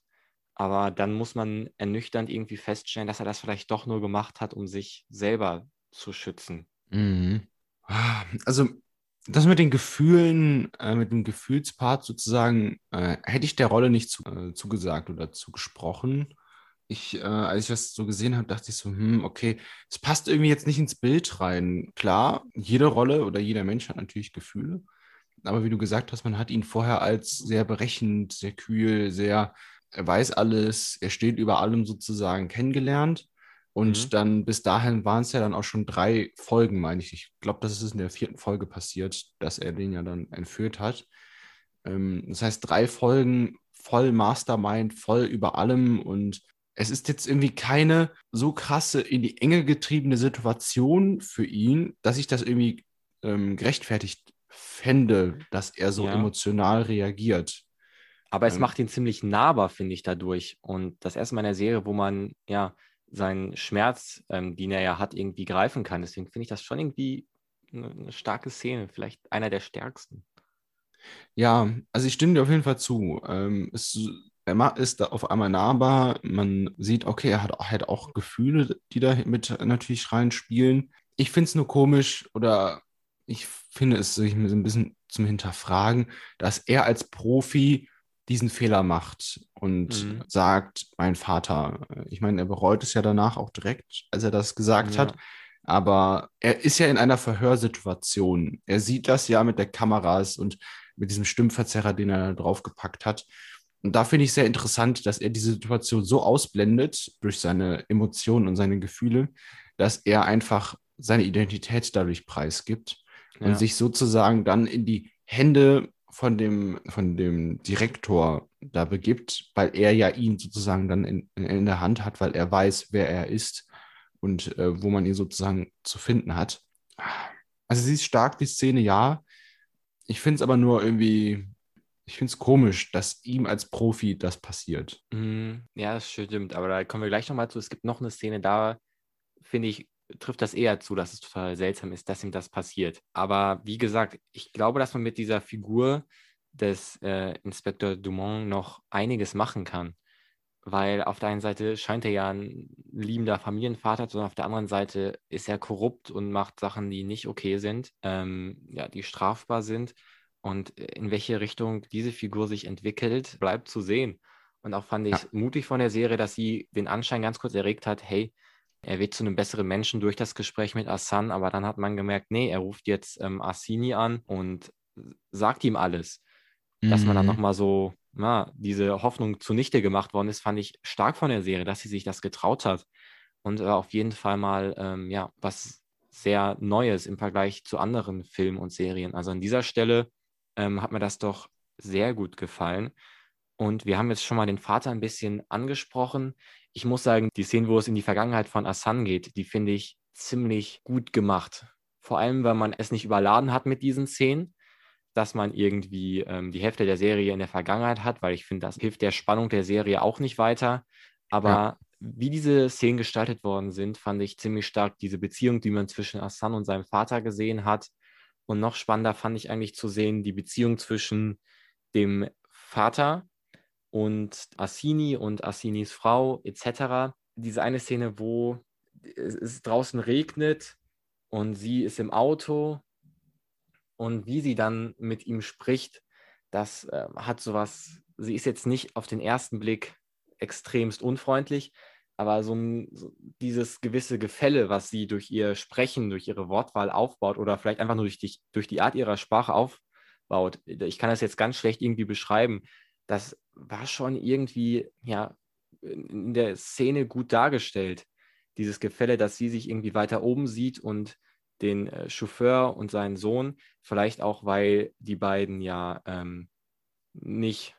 Aber dann muss man ernüchternd irgendwie feststellen, dass er das vielleicht doch nur gemacht hat, um sich selber zu schützen. Mhm. Also das mit den Gefühlen, äh, mit dem Gefühlspart sozusagen, äh, hätte ich der Rolle nicht zu, äh, zugesagt oder zugesprochen ich, äh, als ich das so gesehen habe, dachte ich so, hm, okay, es passt irgendwie jetzt nicht ins Bild rein. Klar, jede Rolle oder jeder Mensch hat natürlich Gefühle, aber wie du gesagt hast, man hat ihn vorher als sehr berechnend, sehr kühl, sehr, er weiß alles, er steht über allem sozusagen kennengelernt. Und Mhm. dann bis dahin waren es ja dann auch schon drei Folgen, meine ich. Ich glaube, das ist in der vierten Folge passiert, dass er den ja dann entführt hat. Ähm, das heißt, drei Folgen voll Mastermind, voll über allem. Und es ist jetzt irgendwie keine so krasse in die Enge getriebene Situation für ihn, dass ich das irgendwie ähm, gerechtfertigt fände, dass er so Ja. emotional reagiert. Aber es Ähm. macht ihn ziemlich nahbar, finde ich, dadurch. Und das erste Mal in der Serie, wo man ja seinen Schmerz, ähm, den er ja hat, irgendwie greifen kann. Deswegen finde ich das schon irgendwie eine, eine starke Szene, vielleicht einer der stärksten. Ja, also ich stimme dir auf jeden Fall zu. Ähm, es, er ist da auf einmal nahbar. Man sieht, okay, er hat, hat auch Gefühle, die da mit natürlich reinspielen. Ich finde es nur komisch oder ich finde es sich ein bisschen zum Hinterfragen, dass er als Profi diesen Fehler macht und Mhm. sagt, mein Vater. Ich meine, er bereut es ja danach auch direkt, als er das gesagt Ja. hat. Aber er ist ja in einer Verhörsituation. Er sieht das ja mit der Kameras und mit diesem Stimmverzerrer, den er da draufgepackt hat. Und da finde ich sehr interessant, dass er diese Situation so ausblendet durch seine Emotionen und seine Gefühle, dass er einfach seine Identität dadurch preisgibt und Ja. sich sozusagen dann in die Hände von dem, von dem Direktor da begibt, weil er ja ihn sozusagen dann in, in der Hand hat, weil er weiß, wer er ist und äh, wo man ihn sozusagen zu finden hat. Also sie ist stark, die Szene, ja. Ich finde es aber nur irgendwie, ich finde es komisch, dass ihm als Profi das passiert. Mhm. Ja, das stimmt. Aber da kommen wir gleich nochmal zu. Es gibt noch eine Szene, da finde ich, trifft das eher zu, dass es total seltsam ist, dass ihm das passiert. Aber wie gesagt, ich glaube, dass man mit dieser Figur des äh, Inspektor Dumont noch einiges machen kann. Weil auf der einen Seite scheint er ja ein liebender Familienvater, sondern auf der anderen Seite ist er korrupt und macht Sachen, die nicht okay sind, ähm, ja, die strafbar sind. Und in welche Richtung diese Figur sich entwickelt, bleibt zu sehen. Und auch fand ich Ja. mutig von der Serie, dass sie den Anschein ganz kurz erregt hat, hey, er wird zu einem besseren Menschen durch das Gespräch mit Assan, aber dann hat man gemerkt, nee, er ruft jetzt ähm, Assini an und sagt ihm alles. Dass man dann Mhm. nochmal so, na, diese Hoffnung zunichte gemacht worden ist, fand ich stark von der Serie, dass sie sich das getraut hat. Und äh, auf jeden Fall mal, ähm, ja, was sehr Neues im Vergleich zu anderen Filmen und Serien. Also an dieser Stelle ähm, hat mir das doch sehr gut gefallen. Und wir haben jetzt schon mal den Vater ein bisschen angesprochen. Ich muss sagen, die Szene, wo es in die Vergangenheit von Assan geht, die finde ich ziemlich gut gemacht. Vor allem, weil man es nicht überladen hat mit diesen Szenen, dass man irgendwie ähm, die Hälfte der Serie in der Vergangenheit hat, weil ich finde, das hilft der Spannung der Serie auch nicht weiter. Aber Ja. wie diese Szenen gestaltet worden sind, fand ich ziemlich stark diese Beziehung, die man zwischen Assan und seinem Vater gesehen hat. Und noch spannender fand ich eigentlich zu sehen, die Beziehung zwischen dem Vater und Assini und Assinis Frau etc. Diese eine Szene, wo es, draußen regnet und sie ist im Auto und wie sie dann mit ihm spricht, das äh, hat sowas, sie ist jetzt nicht auf den ersten Blick extremst unfreundlich, aber so, ein, so dieses gewisse Gefälle, was sie durch ihr Sprechen, durch ihre Wortwahl aufbaut oder vielleicht einfach nur durch die, durch die Art ihrer Sprache aufbaut, ich kann das jetzt ganz schlecht irgendwie beschreiben, das war schon irgendwie, ja, in der Szene gut dargestellt. Dieses Gefälle, dass sie sich irgendwie weiter oben sieht und den äh, Chauffeur und seinen Sohn, vielleicht auch, weil die beiden ja ähm, nicht,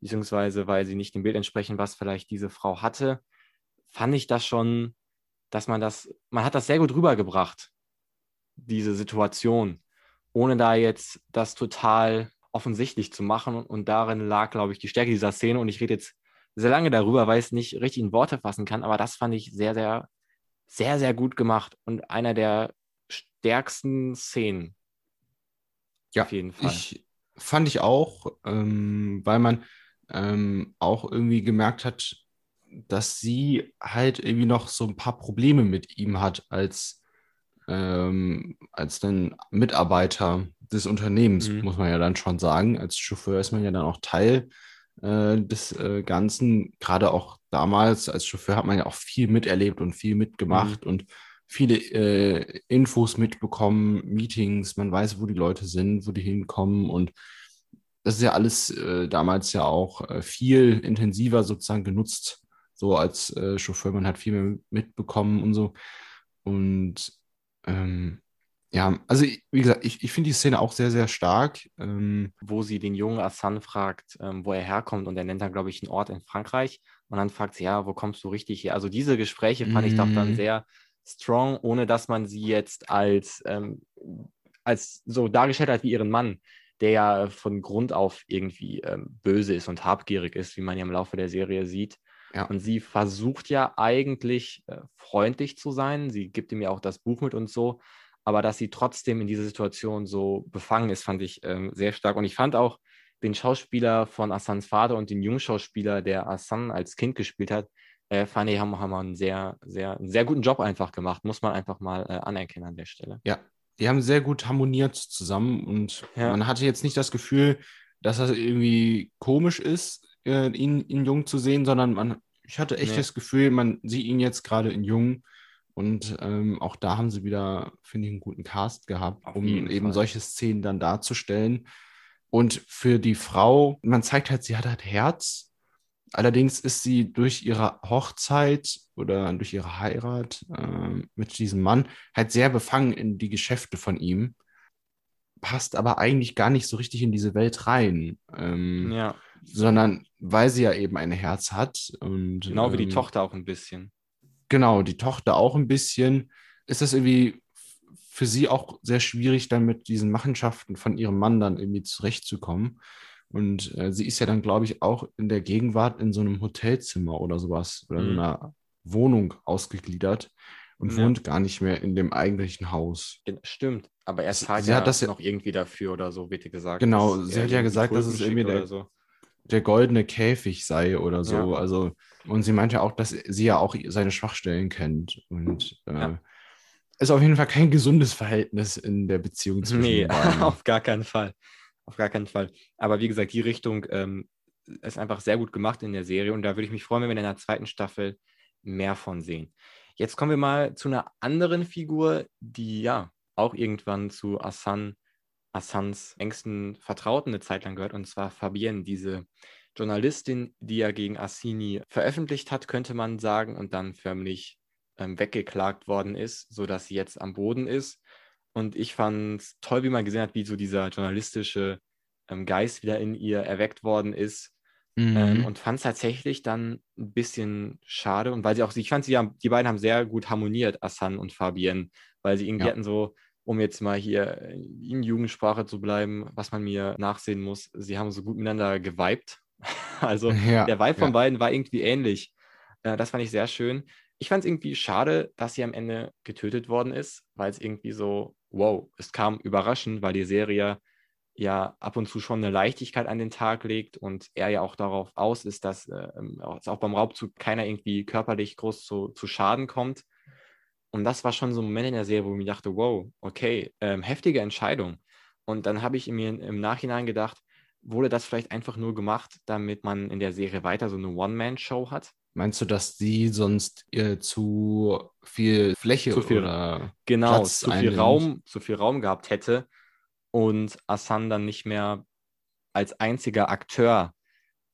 beziehungsweise weil sie nicht dem Bild entsprechen, was vielleicht diese Frau hatte, fand ich das schon, dass man das, man hat das sehr gut rübergebracht, diese Situation, ohne da jetzt das total offensichtlich zu machen. Und, darin lag, glaube ich, die Stärke dieser Szene. Und ich rede jetzt sehr lange darüber, weil ich es nicht richtig in Worte fassen kann, aber das fand ich sehr, sehr, sehr, sehr gut gemacht und einer der stärksten Szenen. Ja, auf jeden Fall. Ich fand ich auch, ähm, weil man ähm, auch irgendwie gemerkt hat, dass sie halt irgendwie noch so ein paar Probleme mit ihm hat als, ähm, als dann Mitarbeiter des Unternehmens, Mhm. muss man ja dann schon sagen. Als Chauffeur ist man ja dann auch Teil äh, des äh, Ganzen. Gerade auch damals als Chauffeur hat man ja auch viel miterlebt und viel mitgemacht und viele äh, Infos mitbekommen, Meetings, man weiß, wo die Leute sind, wo die hinkommen und das ist ja alles äh, damals ja auch äh, viel intensiver sozusagen genutzt, so als äh, Chauffeur, man hat viel mehr mitbekommen und so. Und ähm, ja, also wie gesagt, ich, ich finde die Szene auch sehr, sehr stark. Ähm, wo sie den jungen Hassan fragt, ähm, wo er herkommt und er nennt dann, glaube ich, einen Ort in Frankreich und dann fragt sie, ja, wo kommst du richtig her? Also diese Gespräche fand ich doch dann Mhm. sehr strong, ohne dass man sie jetzt als, ähm, als so dargestellt hat wie ihren Mann, der ja von Grund auf irgendwie ähm, böse ist und habgierig ist, wie man ja im Laufe der Serie sieht. Ja. Und sie versucht ja eigentlich äh, freundlich zu sein. Sie gibt ihm ja auch das Buch mit und so. Aber dass sie trotzdem in dieser Situation so befangen ist, fand ich ähm, sehr stark. Und ich fand auch den Schauspieler von Assans Vater und den Jungschauspieler, der Assan als Kind gespielt hat, äh, fand ich, haben, haben einen sehr, sehr, einen sehr guten Job einfach gemacht. Muss man einfach mal äh, anerkennen an der Stelle. Ja, die haben sehr gut harmoniert zusammen und Ja. man hatte jetzt nicht das Gefühl, dass das irgendwie komisch ist, äh, ihn in Jung zu sehen, sondern man, ich hatte echt Nee. das Gefühl, man sieht ihn jetzt gerade in Jung und ähm, auch da haben sie wieder, finde ich, einen guten Cast gehabt, Auf um eben Fall. solche Szenen dann darzustellen. Und für die Frau, man zeigt halt, sie hat halt Herz. Allerdings ist sie durch ihre Hochzeit oder durch ihre Heirat äh, mit diesem Mann halt sehr befangen in die Geschäfte von ihm, passt aber eigentlich gar nicht so richtig in diese Welt rein, ähm, Ja, sondern weil sie ja eben ein Herz hat und genau wie die ähm, Tochter auch ein bisschen. Genau, die Tochter auch ein bisschen. Ist das irgendwie für sie auch sehr schwierig, dann mit diesen Machenschaften von ihrem Mann dann irgendwie zurechtzukommen? Und äh, sie ist ja dann, glaube ich, auch in der Gegenwart in so einem Hotelzimmer oder sowas oder Mhm. einer Wohnung ausgegliedert und Ja. wohnt gar nicht mehr in dem eigentlichen Haus. Stimmt, aber er zahlt sie ja, hat das ja- noch irgendwie dafür oder so, wird dir gesagt. Genau, sie hat ja gesagt, dass es irgendwie der- so. Der goldene Käfig sei oder so. Ja. Also, und sie meinte auch, dass sie ja auch seine Schwachstellen kennt. Und äh, Ja. ist auf jeden Fall kein gesundes Verhältnis in der Beziehung zwischen Nee, [LAUGHS] auf gar keinen Fall. Auf gar keinen Fall. Aber wie gesagt, die Richtung ähm, ist einfach sehr gut gemacht in der Serie und da würde ich mich freuen, wenn wir in der zweiten Staffel mehr von sehen. Jetzt kommen wir mal zu einer anderen Figur, die ja auch irgendwann zu Assan, Assans engsten Vertrauten eine Zeit lang gehört, und zwar Fabienne, diese Journalistin, die ja gegen Assini veröffentlicht hat, könnte man sagen, und dann förmlich ähm, weggeklagt worden ist, sodass sie jetzt am Boden ist. Und ich fand es toll, wie man gesehen hat, wie so dieser journalistische ähm, Geist wieder in ihr erweckt worden ist. Mhm. Ähm, und fand es tatsächlich dann ein bisschen schade. Und weil sie auch, ich fand, sie haben, die beiden haben sehr gut harmoniert, Assan und Fabienne, weil sie irgendwie Ja. hatten so, um jetzt mal hier in Jugendsprache zu bleiben, was man mir nachsehen muss, sie haben so gut miteinander geweibt. [LAUGHS] Also ja, der Vibe ja. von beiden war irgendwie ähnlich. Äh, das fand ich sehr schön. Ich fand es irgendwie schade, dass sie am Ende getötet worden ist, weil es irgendwie so, wow, es kam überraschend, weil die Serie ja ab und zu schon eine Leichtigkeit an den Tag legt und er ja auch darauf aus ist, dass, äh, dass auch beim Raubzug keiner irgendwie körperlich groß zu, zu Schaden kommt. Und das war schon so ein Moment in der Serie, wo ich mir dachte, wow, okay, ähm, heftige Entscheidung. Und dann habe ich mir im Nachhinein gedacht, wurde das vielleicht einfach nur gemacht, damit man in der Serie weiter so eine One-Man-Show hat? Meinst du, dass sie sonst äh, zu viel Fläche Zu viel- oder Genau, Platz zu viel einnimmt? Raum, zu viel Raum gehabt hätte und Assan dann nicht mehr als einziger Akteur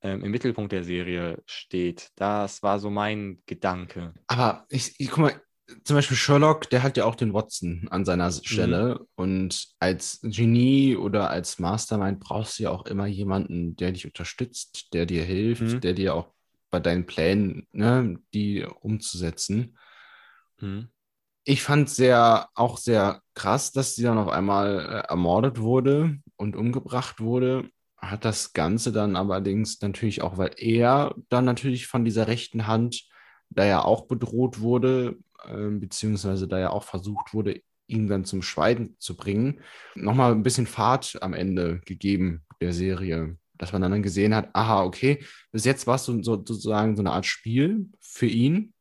ähm, im Mittelpunkt der Serie steht. Das war so mein Gedanke. Aber ich, ich guck mal, zum Beispiel Sherlock, der hat ja auch den Watson an seiner Stelle. Mhm. Und als Genie oder als Mastermind brauchst du ja auch immer jemanden, der dich unterstützt, der dir hilft, Mhm. der dir auch bei deinen Plänen, ne, die umzusetzen. Mhm. Ich fand sehr, auch sehr krass, dass sie dann auf einmal äh, ermordet wurde und umgebracht wurde. Hat das Ganze dann allerdings natürlich auch, weil er dann natürlich von dieser rechten Hand, da ja auch bedroht wurde, äh, beziehungsweise da ja auch versucht wurde, ihn dann zum Schweigen zu bringen, nochmal ein bisschen Fahrt am Ende gegeben der Serie. Dass man dann gesehen hat, aha, okay, bis jetzt war es so, so, sozusagen so eine Art Spiel für ihn.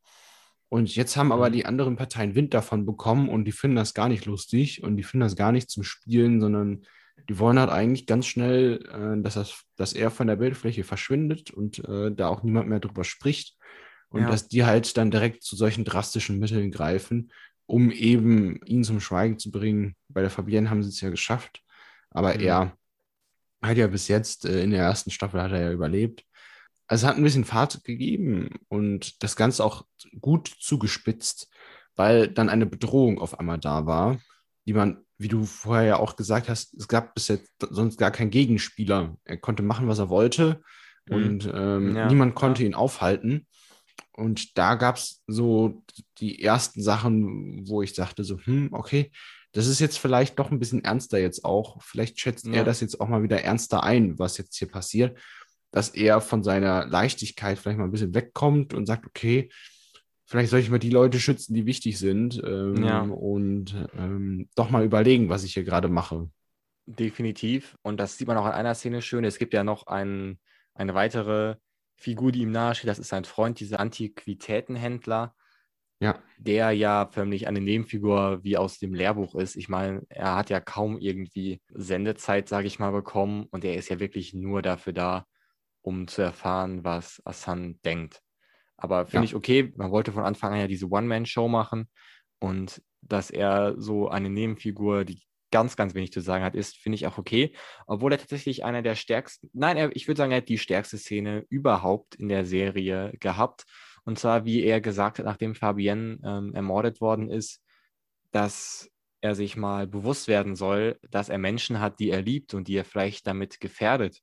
Und jetzt haben aber Mhm. die anderen Parteien Wind davon bekommen und die finden das gar nicht lustig und die finden das gar nicht zum Spielen, sondern die wollen halt eigentlich ganz schnell, äh, dass, das, dass er von der Bildfläche verschwindet und äh, da auch niemand mehr drüber spricht. Und Ja. dass die halt dann direkt zu solchen drastischen Mitteln greifen, um eben ihn zum Schweigen zu bringen. Bei der Fabienne haben sie es ja geschafft, aber Mhm. er hat ja bis jetzt äh, in der ersten Staffel hat er ja überlebt. Also es hat ein bisschen Fahrt gegeben und das Ganze auch gut zugespitzt, weil dann eine Bedrohung auf einmal da war, die man, wie du vorher ja auch gesagt hast, es gab bis jetzt sonst gar keinen Gegenspieler. Er konnte machen, was er wollte Mhm. und ähm, Ja, niemand konnte ihn aufhalten. Und da gab es so die ersten Sachen, wo ich dachte so, hm, okay, das ist jetzt vielleicht doch ein bisschen ernster jetzt auch. Vielleicht schätzt Ja. er das jetzt auch mal wieder ernster ein, was jetzt hier passiert, dass er von seiner Leichtigkeit vielleicht mal ein bisschen wegkommt und sagt, okay, vielleicht soll ich mal die Leute schützen, die wichtig sind ähm, Ja. und ähm, doch mal überlegen, was ich hier gerade mache. Definitiv. Und das sieht man auch an einer Szene schön. Es gibt ja noch ein, eine weitere Figur, die ihm nahesteht. Das ist sein Freund, dieser Antiquitätenhändler, Ja, der ja förmlich eine Nebenfigur wie aus dem Lehrbuch ist. Ich meine, er hat ja kaum irgendwie Sendezeit, sage ich mal, bekommen. Und er ist ja wirklich nur dafür da, um zu erfahren, was Hassan denkt. Aber finde Ja. ich okay. Man wollte von Anfang an ja diese One-Man-Show machen. Und dass er so eine Nebenfigur, die ganz, ganz wenig zu sagen hat, ist, finde ich auch okay. Obwohl er tatsächlich einer der stärksten, nein, er, ich würde sagen, er hat die stärkste Szene überhaupt in der Serie gehabt. Und zwar, wie er gesagt hat, nachdem Fabienne ähm, ermordet worden ist, dass er sich mal bewusst werden soll, dass er Menschen hat, die er liebt und die er vielleicht damit gefährdet.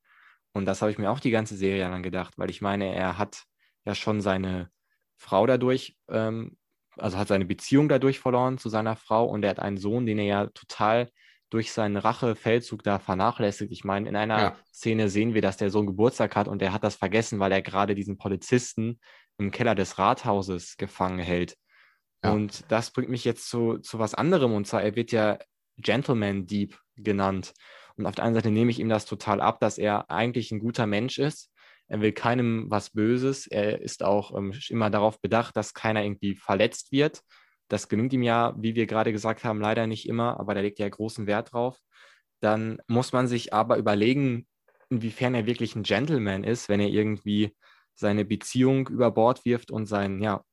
Und das habe ich mir auch die ganze Serie lang gedacht, weil ich meine, er hat ja schon seine Frau dadurch, ähm, also hat seine Beziehung dadurch verloren zu seiner Frau und er hat einen Sohn, den er ja total durch seinen Rachefeldzug da vernachlässigt. Ich meine, in einer Ja. Szene sehen wir, dass der Sohn Geburtstag hat und er hat das vergessen, weil er gerade diesen Polizisten im Keller des Rathauses gefangen hält. Ja. Und das bringt mich jetzt zu, zu was anderem und zwar, er wird ja Gentleman Deep genannt. Und auf der einen Seite nehme ich ihm das total ab, dass er eigentlich ein guter Mensch ist. Er will keinem was Böses. Er ist auch ähm, immer darauf bedacht, dass keiner irgendwie verletzt wird. Das gelingt ihm ja, wie wir gerade gesagt haben, leider nicht immer, aber da legt er großen Wert drauf. Dann muss man sich aber überlegen, inwiefern er wirklich ein Gentleman ist, wenn er irgendwie seine Beziehung über Bord wirft und sein, ja,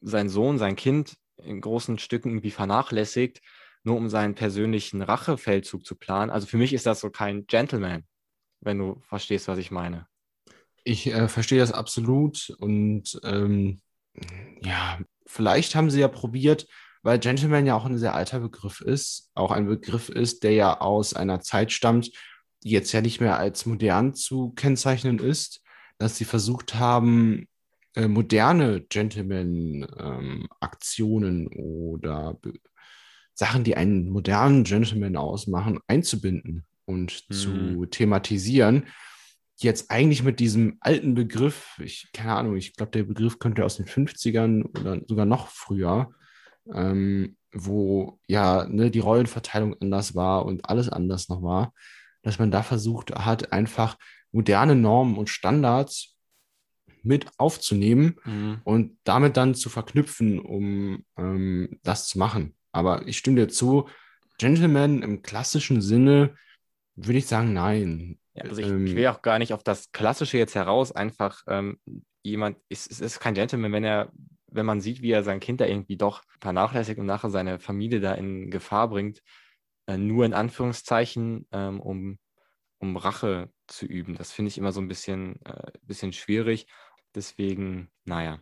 sein Sohn, sein Kind in großen Stücken irgendwie vernachlässigt, nur um seinen persönlichen Rachefeldzug zu planen. Also für mich ist das so kein Gentleman, wenn du verstehst, was ich meine. Ich äh, verstehe das absolut und ähm, ja, vielleicht haben sie ja probiert, weil Gentleman ja auch ein sehr alter Begriff ist, auch ein Begriff ist, der ja aus einer Zeit stammt, die jetzt ja nicht mehr als modern zu kennzeichnen ist, dass sie versucht haben, äh, moderne Gentleman-Aktionen oder Be Sachen, die einen modernen Gentleman ausmachen, einzubinden und Mhm. zu thematisieren jetzt eigentlich mit diesem alten Begriff, ich, keine Ahnung, ich glaube, der Begriff könnte aus den 50ern oder sogar noch früher, ähm, wo ja ne, die Rollenverteilung anders war und alles anders noch war, dass man da versucht hat, einfach moderne Normen und Standards mit aufzunehmen Mhm. und damit dann zu verknüpfen, um ähm, das zu machen. Aber ich stimme dir zu, Gentleman im klassischen Sinne würde ich sagen, nein. Ja, also ich, Ähm, ich will auch gar nicht auf das Klassische jetzt heraus. Einfach ähm, jemand ist, es ist kein Gentleman, wenn er, wenn man sieht, wie er sein Kind da irgendwie doch vernachlässigt und nachher seine Familie da in Gefahr bringt, äh, nur in Anführungszeichen, ähm, um, um Rache zu üben. Das finde ich immer so ein bisschen, äh, bisschen schwierig. Deswegen, naja.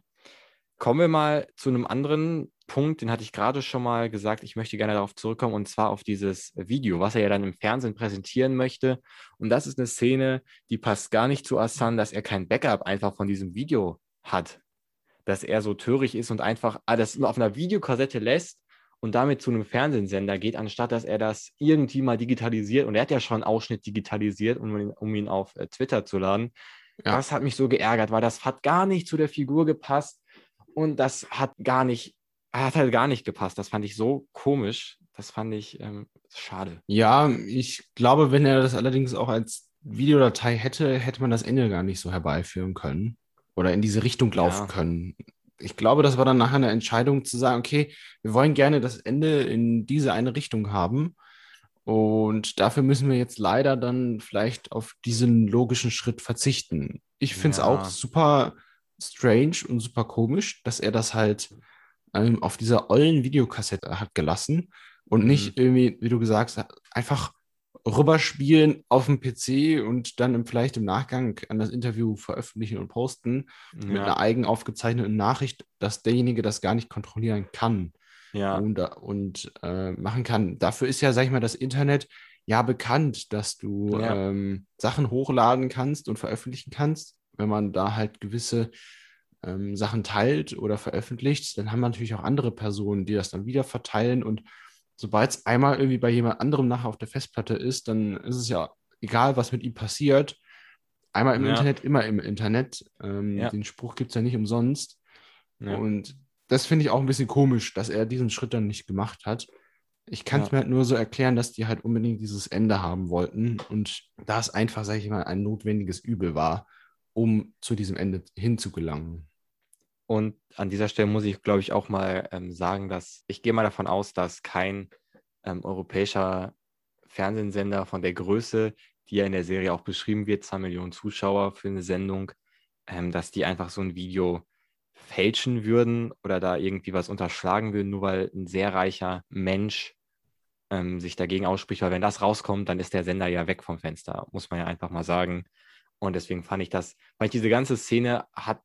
Kommen wir mal zu einem anderen Punkt, den hatte ich gerade schon mal gesagt. Ich möchte gerne darauf zurückkommen und zwar auf dieses Video, was er ja dann im Fernsehen präsentieren möchte. Und das ist eine Szene, die passt gar nicht zu Asan, dass er kein Backup einfach von diesem Video hat. Dass er so töricht ist und einfach alles nur auf einer Videokassette lässt und damit zu einem Fernsehsender geht, anstatt dass er das irgendwie mal digitalisiert. Und er hat ja schon einen Ausschnitt digitalisiert, um ihn, um ihn auf äh, Twitter zu laden. Ja. Das hat mich so geärgert, weil das hat gar nicht zu der Figur gepasst und das hat gar nicht, hat halt gar nicht gepasst. Das fand ich so komisch. Das fand ich ähm, schade. Ja, ich glaube, wenn er das allerdings auch als Videodatei hätte, hätte man das Ende gar nicht so herbeiführen können oder in diese Richtung laufen Ja. können. Ich glaube, das war dann nachher eine Entscheidung zu sagen, okay, wir wollen gerne das Ende in diese eine Richtung haben. Und dafür müssen wir jetzt leider dann vielleicht auf diesen logischen Schritt verzichten. Ich finde es Ja. auch super strange und super komisch, dass er das halt ähm, auf dieser ollen Videokassette hat gelassen und Mhm. nicht irgendwie, wie du gesagt hast, einfach rüberspielen auf dem PC und dann im, vielleicht im Nachgang an das Interview veröffentlichen und posten mit Ja, einer eigen aufgezeichneten Nachricht, dass derjenige das gar nicht kontrollieren kann ja, und, und äh, machen kann. Dafür ist ja, sag ich mal, das Internet ja bekannt, dass du Ja. ähm, Sachen hochladen kannst und veröffentlichen kannst. Wenn man da halt gewisse ähm, Sachen teilt oder veröffentlicht, dann haben natürlich auch andere Personen, die das dann wieder verteilen. Und sobald es einmal irgendwie bei jemand anderem nachher auf der Festplatte ist, dann ist es ja egal, was mit ihm passiert. Einmal im Ja. Internet, immer im Internet. Ähm, Ja. Den Spruch gibt es ja nicht umsonst. ja. Und das finde ich auch ein bisschen komisch, dass er diesen Schritt dann nicht gemacht hat. Ich kann es Ja. mir halt nur so erklären, dass die halt unbedingt dieses Ende haben wollten und da es einfach, sage ich mal, ein notwendiges Übel war, um zu diesem Ende hinzugelangen. Und an dieser Stelle muss ich, glaube ich, auch mal ähm, sagen, dass ich gehe mal davon aus, dass kein ähm, europäischer Fernsehsender von der Größe, die ja in der Serie auch beschrieben wird, 2 Millionen Zuschauer für eine Sendung, ähm, dass die einfach so ein Video fälschen würden oder da irgendwie was unterschlagen würden, nur weil ein sehr reicher Mensch ähm, sich dagegen ausspricht. Weil wenn das rauskommt, dann ist der Sender ja weg vom Fenster, muss man ja einfach mal sagen. Und deswegen fand ich das, weil diese ganze Szene hat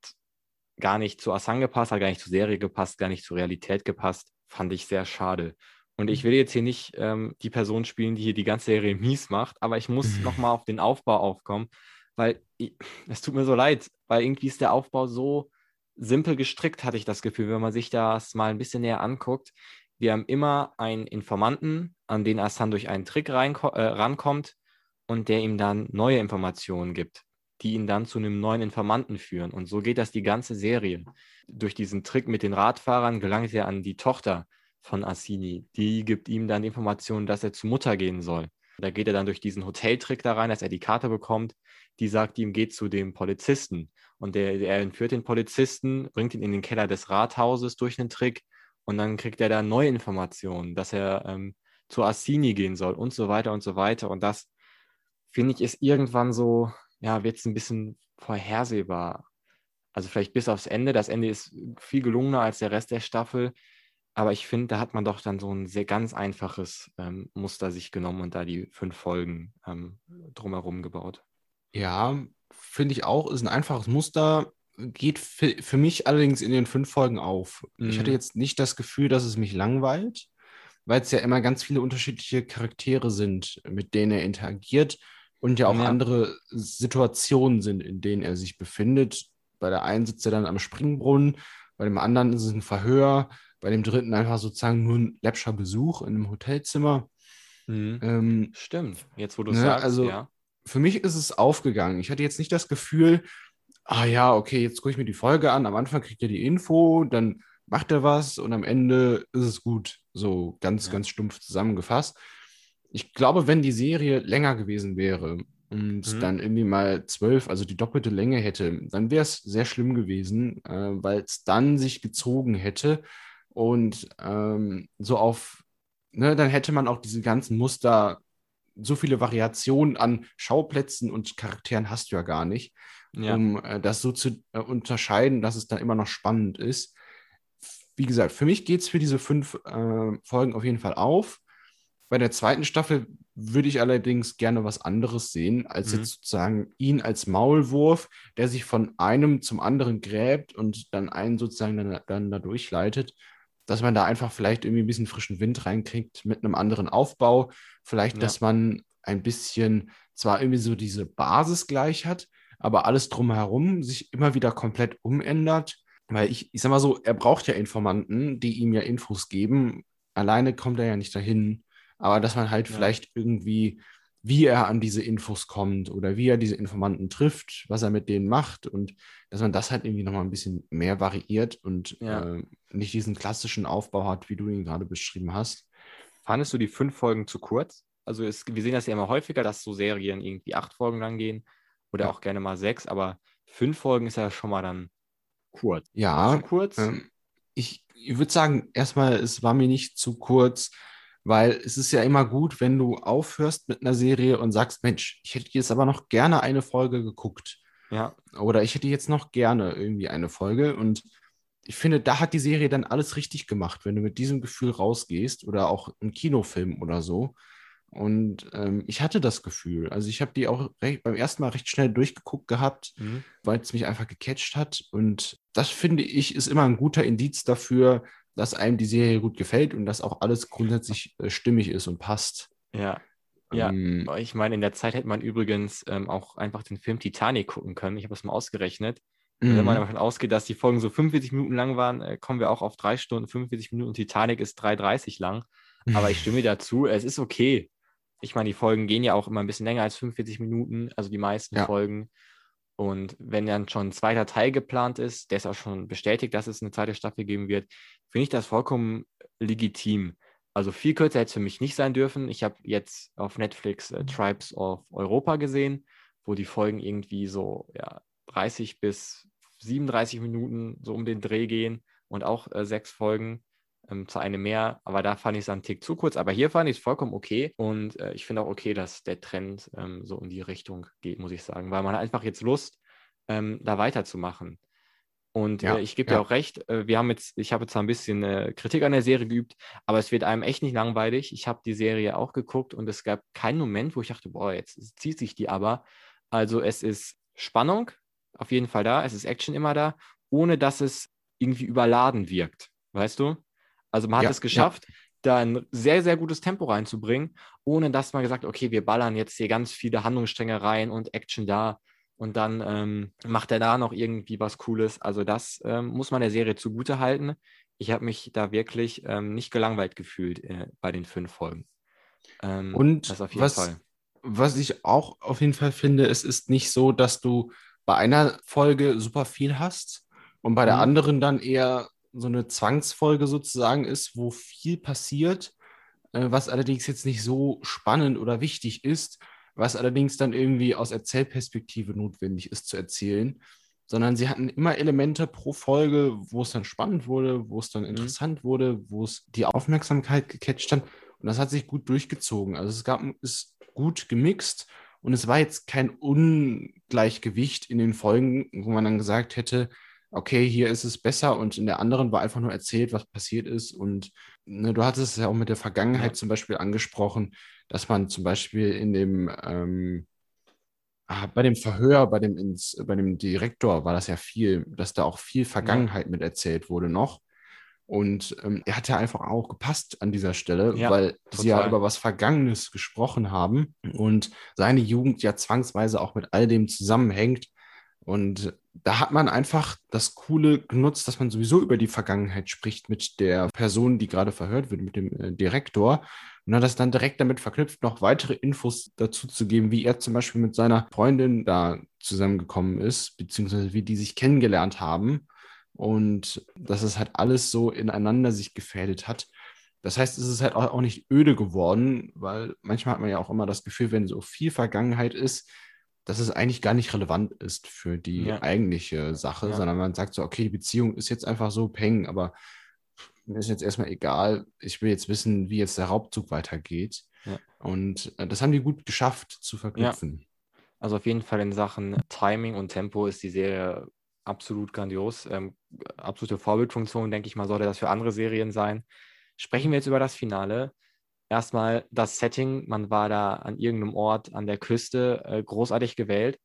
gar nicht zu Assange gepasst, hat gar nicht zur Serie gepasst, gar nicht zur Realität gepasst. Fand ich sehr schade. Und ich will jetzt hier nicht ähm, die Person spielen, die hier die ganze Serie mies macht, aber ich muss [LAUGHS] Mhm. nochmal auf den Aufbau aufkommen, weil es tut mir so leid, weil irgendwie ist der Aufbau so simpel gestrickt, hatte ich das Gefühl, wenn man sich das mal ein bisschen näher anguckt. Wir haben immer einen Informanten, an den Assange durch einen Trick äh, rankommt und der ihm dann neue Informationen gibt die ihn dann zu einem neuen Informanten führen. Und so geht das die ganze Serie. Durch diesen Trick mit den Radfahrern gelangt er an die Tochter von Assini. Die gibt ihm dann die Information, dass er zur Mutter gehen soll. Da geht er dann durch diesen Hoteltrick da rein, dass er die Karte bekommt. Die sagt ihm, geht zu dem Polizisten. Und der, der entführt den Polizisten, bringt ihn in den Keller des Rathauses durch einen Trick. Und dann kriegt er da neue Informationen, dass er ähm, zu Assini gehen soll und so weiter und so weiter. Und das, finde ich, ist irgendwann so, ja, wird es ein bisschen vorhersehbar. Also vielleicht bis aufs Ende. Das Ende ist viel gelungener als der Rest der Staffel. Aber ich finde, da hat man doch dann so ein sehr ganz einfaches ähm, Muster sich genommen und da die fünf Folgen ähm, drumherum gebaut. Ja, finde ich auch, ist ein einfaches Muster, geht für, für mich allerdings in den fünf Folgen auf. Ich Mhm. hatte jetzt nicht das Gefühl, dass es mich langweilt, weil es ja immer ganz viele unterschiedliche Charaktere sind, mit denen er interagiert und ja auch Ja. andere Situationen sind, in denen er sich befindet. Bei der einen sitzt er dann am Springbrunnen, bei dem anderen ist es ein Verhör, bei dem dritten einfach sozusagen nur ein läppscher Besuch in einem Hotelzimmer. Ähm, Stimmt, jetzt wo du Ne, sagst, also- ja. für mich ist es aufgegangen. Ich hatte jetzt nicht das Gefühl, ah ja, okay, jetzt gucke ich mir die Folge an. Am Anfang kriegt er die Info, dann macht er was und am Ende ist es gut. So ganz, Ja. ganz stumpf zusammengefasst. Ich glaube, wenn die Serie länger gewesen wäre und Mhm. dann irgendwie mal zwölf, also die doppelte Länge hätte, dann wäre es sehr schlimm gewesen, äh, weil es dann sich gezogen hätte und ähm, so auf, ne, dann hätte man auch diese ganzen Muster so viele Variationen an Schauplätzen und Charakteren hast du ja gar nicht, Ja. um äh, das so zu äh, unterscheiden, dass es dann immer noch spannend ist. Wie gesagt, für mich geht es für diese fünf äh, Folgen auf jeden Fall auf. Bei der zweiten Staffel würde ich allerdings gerne was anderes sehen, als Mhm. jetzt sozusagen ihn als Maulwurf, der sich von einem zum anderen gräbt und dann einen sozusagen dann, dann da durchleitet, dass man da einfach vielleicht irgendwie ein bisschen frischen Wind reinkriegt mit einem anderen Aufbau. Vielleicht, Ja. dass man ein bisschen zwar irgendwie so diese Basis gleich hat, aber alles drumherum sich immer wieder komplett umändert. Weil ich, ich sag mal so, er braucht ja Informanten, die ihm ja Infos geben. Alleine kommt er ja nicht dahin. Aber dass man halt Ja. vielleicht irgendwie, wie er an diese Infos kommt oder wie er diese Informanten trifft, was er mit denen macht und dass man das halt irgendwie nochmal ein bisschen mehr variiert und Ja. äh, nicht diesen klassischen Aufbau hat, wie du ihn gerade beschrieben hast. Fandest du die fünf Folgen zu kurz? Also es, wir sehen das ja immer häufiger, dass so Serien irgendwie acht Folgen lang gehen oder Ja. auch gerne mal sechs, aber fünf Folgen ist ja schon mal dann kurz. Ja, kurz? Ähm, ich ich würde sagen, erstmal, es war mir nicht zu kurz, weil es ist ja immer gut, wenn du aufhörst mit einer Serie und sagst, Mensch, ich hätte jetzt aber noch gerne eine Folge geguckt. ja, Oder ich hätte jetzt noch gerne irgendwie eine Folge. Und ich finde, da hat die Serie dann alles richtig gemacht, wenn du mit diesem Gefühl rausgehst oder auch ein Kinofilm oder so. Und ähm, ich hatte das Gefühl. Also ich habe die auch recht, beim ersten Mal recht schnell durchgeguckt gehabt, mhm. weil es mich einfach gecatcht hat. Und das finde ich ist immer ein guter Indiz dafür, dass einem die Serie gut gefällt und dass auch alles grundsätzlich äh, stimmig ist und passt. Ja. Ja, ähm, ich meine, in der Zeit hätte man übrigens ähm, auch einfach den Film Titanic gucken können. Ich habe das mal ausgerechnet. Mhm. Wenn man mhm. davon ausgeht, dass die Folgen so 45 Minuten lang waren, äh, kommen wir auch auf drei Stunden, 45 Minuten. Titanic ist 3,30 lang. Aber ich stimme [LAUGHS] dazu, es ist okay ich meine, die Folgen gehen ja auch immer ein bisschen länger als 45 Minuten, also die meisten ja. Folgen. Und wenn dann schon ein zweiter Teil geplant ist, der ist auch schon bestätigt, dass es eine zweite Staffel geben wird, finde ich das vollkommen legitim. Also viel kürzer hätte es für mich nicht sein dürfen. Ich habe jetzt auf Netflix äh, Tribes of Europa gesehen, wo die Folgen irgendwie so ja, 30 bis 37 Minuten so um den Dreh gehen und auch äh, sechs Folgen ähm, zu einem mehr, aber da fand ich es einen Tick zu kurz. Aber hier fand ich es vollkommen okay und äh, ich finde auch okay, dass der Trend ähm, so in die Richtung geht, muss ich sagen, weil man hat einfach jetzt Lust, ähm, da weiterzumachen. Und ja, äh, ich gebe ja. dir auch recht, äh, wir haben jetzt, ich habe jetzt ein bisschen äh, Kritik an der Serie geübt, aber es wird einem echt nicht langweilig. Ich habe die Serie auch geguckt und es gab keinen Moment, wo ich dachte, boah, jetzt zieht sich die aber. Also es ist Spannung auf jeden Fall da, es ist Action immer da, ohne dass es irgendwie überladen wirkt. Weißt du? Also man hat ja, es geschafft, ja. da ein sehr, sehr gutes Tempo reinzubringen, ohne dass man gesagt, okay, wir ballern jetzt hier ganz viele Handlungsstränge rein und Action da und dann ähm, macht er da noch irgendwie was Cooles. Also das ähm, muss man der Serie zugute halten. Ich habe mich da wirklich ähm, nicht gelangweilt gefühlt äh, bei den fünf Folgen. Ähm, und was, was ich auch auf jeden Fall finde, es ist nicht so, dass du bei einer Folge super viel hast und bei der mhm. anderen dann eher so eine Zwangsfolge sozusagen ist, wo viel passiert, äh, was allerdings jetzt nicht so spannend oder wichtig ist, was allerdings dann irgendwie aus Erzählperspektive notwendig ist zu erzählen, sondern sie hatten immer Elemente pro Folge, wo es dann spannend wurde, wo es dann mhm. interessant mhm. wurde, wo es die Aufmerksamkeit gecatcht hat und das hat sich gut durchgezogen. Also es gab ist gut gemixt und es war jetzt kein Ungleichgewicht in den Folgen, wo man dann gesagt hätte, okay, hier ist es besser und in der anderen war einfach nur erzählt, was passiert ist. Und ne, du hattest es ja auch mit der Vergangenheit ja. zum Beispiel angesprochen, dass man zum Beispiel in dem, ähm, ah, bei dem Verhör, bei dem, ins, bei dem Direktor war das ja viel, dass da auch viel Vergangenheit ja. mit erzählt wurde noch. Und ähm, er hat ja einfach auch gepasst an dieser Stelle, ja, weil total. sie ja über was Vergangenes gesprochen haben und seine Jugend ja zwangsweise auch mit all dem zusammenhängt. Und da hat man einfach das Coole genutzt, dass man sowieso über die Vergangenheit spricht mit der Person, die gerade verhört wird, mit dem äh, Direktor. Und hat das dann direkt damit verknüpft, noch weitere Infos dazu zu geben, wie er zum Beispiel mit seiner Freundin da zusammengekommen ist, beziehungsweise wie die sich kennengelernt haben. Und dass es halt alles so ineinander sich gefädelt hat. Das heißt, es ist halt auch nicht öde geworden, weil manchmal hat man ja auch immer das Gefühl, wenn so viel Vergangenheit ist, dass es eigentlich gar nicht relevant ist für die ja. eigentliche Sache, ja. sondern man sagt so, okay, die Beziehung ist jetzt einfach so peng, aber mir ist jetzt erstmal egal, ich will jetzt wissen, wie jetzt der Raubzug weitergeht. Ja. Und äh, das haben die gut geschafft zu verknüpfen. Also auf jeden Fall in Sachen Timing und Tempo ist die Serie absolut grandios. Ähm, absolute Vorbildfunktion, denke ich mal, sollte das für andere Serien sein. Sprechen wir jetzt über das Finale erstmal das Setting, man war da an irgendeinem Ort an der Küste äh, großartig gewählt.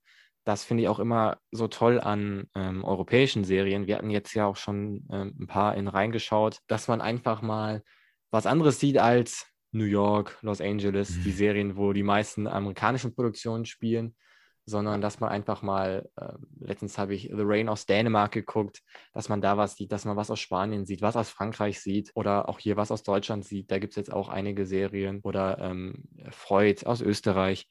Das finde ich auch immer so toll an ähm, europäischen Serien. Wir hatten jetzt ja auch schon ähm, ein paar in reingeschaut, dass man einfach mal was anderes sieht als New York, Los Angeles, mhm. die Serien, wo die meisten amerikanischen Produktionen spielen sondern dass man einfach mal, äh, letztens habe ich The Rain aus Dänemark geguckt, dass man da was sieht, dass man was aus Spanien sieht, was aus Frankreich sieht oder auch hier was aus Deutschland sieht. Da gibt es jetzt auch einige Serien oder ähm, Freud aus Österreich.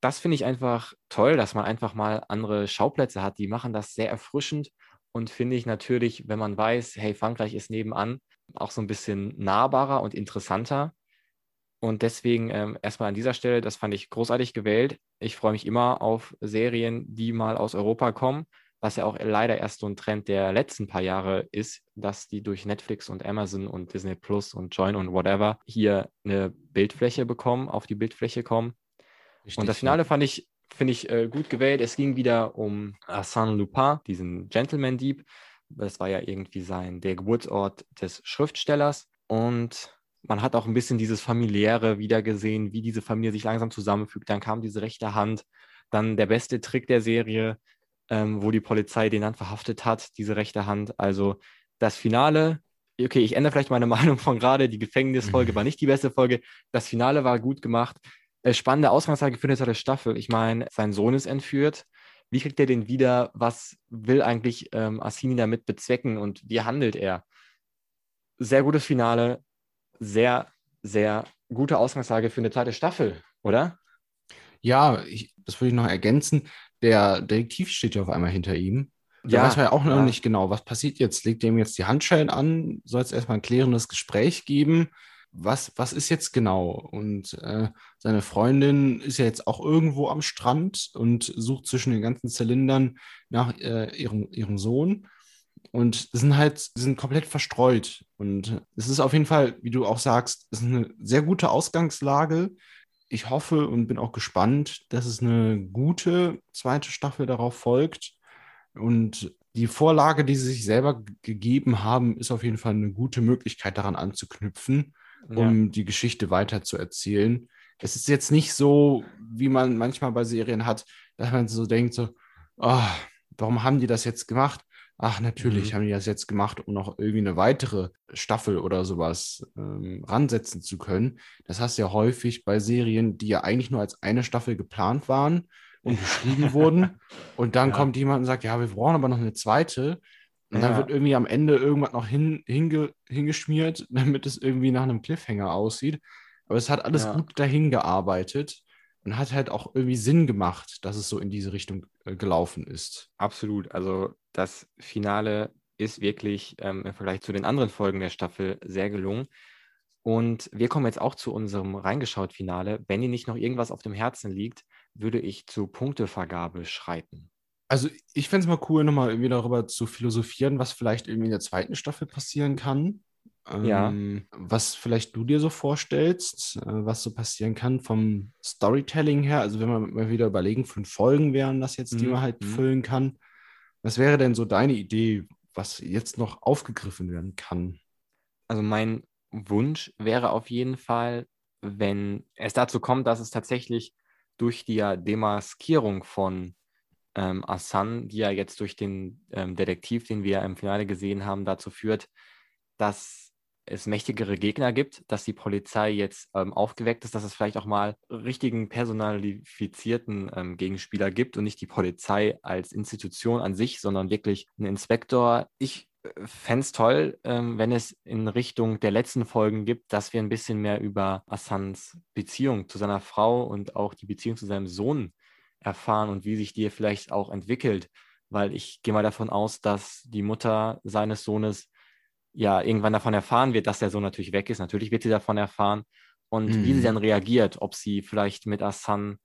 Das finde ich einfach toll, dass man einfach mal andere Schauplätze hat. Die machen das sehr erfrischend und finde ich natürlich, wenn man weiß, hey, Frankreich ist nebenan, auch so ein bisschen nahbarer und interessanter. Und deswegen ähm, erstmal an dieser Stelle, das fand ich großartig gewählt. Ich freue mich immer auf Serien, die mal aus Europa kommen, was ja auch leider erst so ein Trend der letzten paar Jahre ist, dass die durch Netflix und Amazon und Disney Plus und Join und whatever hier eine Bildfläche bekommen, auf die Bildfläche kommen. Richtig, und das Finale fand ich, finde ich, äh, gut gewählt. Es ging wieder um Arsène Lupin, diesen Gentleman-Dieb, Das war ja irgendwie sein, der Geburtsort des Schriftstellers. Und man hat auch ein bisschen dieses familiäre wiedergesehen, wie diese Familie sich langsam zusammenfügt. Dann kam diese rechte Hand, dann der beste Trick der Serie, ähm, wo die Polizei den dann verhaftet hat, diese rechte Hand. Also das Finale, okay, ich ändere vielleicht meine [LAUGHS] Meinung von gerade, die Gefängnisfolge mhm. war nicht die beste Folge. Das Finale war gut gemacht. Äh, spannende Ausgangslage für eine zweite Staffel. Ich meine, sein Sohn ist entführt. Wie kriegt er den wieder? Was will eigentlich ähm, Assini damit bezwecken und wie handelt er? Sehr gutes Finale, sehr, sehr gute Ausgangslage für eine zweite Staffel, oder? Ja, ich, das würde ich noch ergänzen. Der Detektiv steht ja auf einmal hinter ihm. Da ja, weiß man ja auch noch ja. nicht genau, was passiert jetzt. Legt ihm jetzt die Handschellen an? Soll es erstmal ein klärendes Gespräch geben? Was, was ist jetzt genau? Und äh, seine Freundin ist ja jetzt auch irgendwo am Strand und sucht zwischen den ganzen Zylindern nach äh, ihrem, ihrem Sohn. Und sind halt, sind komplett verstreut. Und es ist auf jeden Fall, wie du auch sagst, es ist eine sehr gute Ausgangslage. Ich hoffe und bin auch gespannt, dass es eine gute zweite Staffel darauf folgt. Und die Vorlage, die sie sich selber gegeben haben, ist auf jeden Fall eine gute Möglichkeit, daran anzuknüpfen, um ja. die Geschichte weiter zu erzählen. Es ist jetzt nicht so, wie man manchmal bei Serien hat, dass man so denkt, so, oh, warum haben die das jetzt gemacht? Ach, natürlich mhm. haben die das jetzt gemacht, um noch irgendwie eine weitere Staffel oder sowas ähm, ransetzen zu können. Das hast du ja häufig bei Serien, die ja eigentlich nur als eine Staffel geplant waren und geschrieben wurden. [LAUGHS] Und dann ja. kommt jemand und sagt, ja, wir brauchen aber noch eine zweite. Und ja. dann wird irgendwie am Ende irgendwas noch hin, hinge, hingeschmiert, [LAUGHS] damit es irgendwie nach einem Cliffhanger aussieht. Aber es hat alles ja. gut dahin gearbeitet und hat halt auch irgendwie Sinn gemacht, dass es so in diese Richtung äh, gelaufen ist. Absolut. Also das Finale ist wirklich ähm, im Vergleich zu den anderen Folgen der Staffel sehr gelungen. Und wir kommen jetzt auch zu unserem Reingeschaut-Finale. Wenn dir nicht noch irgendwas auf dem Herzen liegt, würde ich zur Punktevergabe schreiten. Also ich fände es mal cool, nochmal irgendwie darüber zu philosophieren, was vielleicht irgendwie in der zweiten Staffel passieren kann. Ja. Ähm, was vielleicht du dir so vorstellst, äh, was so passieren kann vom Storytelling her. Also wenn wir mal wieder überlegen, fünf Folgen wären das jetzt, die mhm. man halt mhm. füllen kann. Was wäre denn so deine Idee, was jetzt noch aufgegriffen werden kann? Also mein Wunsch wäre auf jeden Fall, wenn es dazu kommt, dass es tatsächlich durch die Demaskierung von ähm, Asan, die ja jetzt durch den ähm, Detektiv, den wir im Finale gesehen haben, dazu führt, dass es mächtigere Gegner gibt, dass die Polizei jetzt ähm, aufgeweckt ist, dass es vielleicht auch mal richtigen personalifizierten ähm, Gegenspieler gibt und nicht die Polizei als Institution an sich, sondern wirklich einen Inspektor. Ich äh, fände es toll, ähm, wenn es in Richtung der letzten Folgen gibt, dass wir ein bisschen mehr über Assans Beziehung zu seiner Frau und auch die Beziehung zu seinem Sohn erfahren und wie sich die vielleicht auch entwickelt, weil ich gehe mal davon aus, dass die Mutter seines Sohnes ja irgendwann davon erfahren wird, dass der Sohn natürlich weg ist. Natürlich wird sie davon erfahren. Und mhm. wie sie mhm. dann reagiert, ob sie vielleicht mit Asan,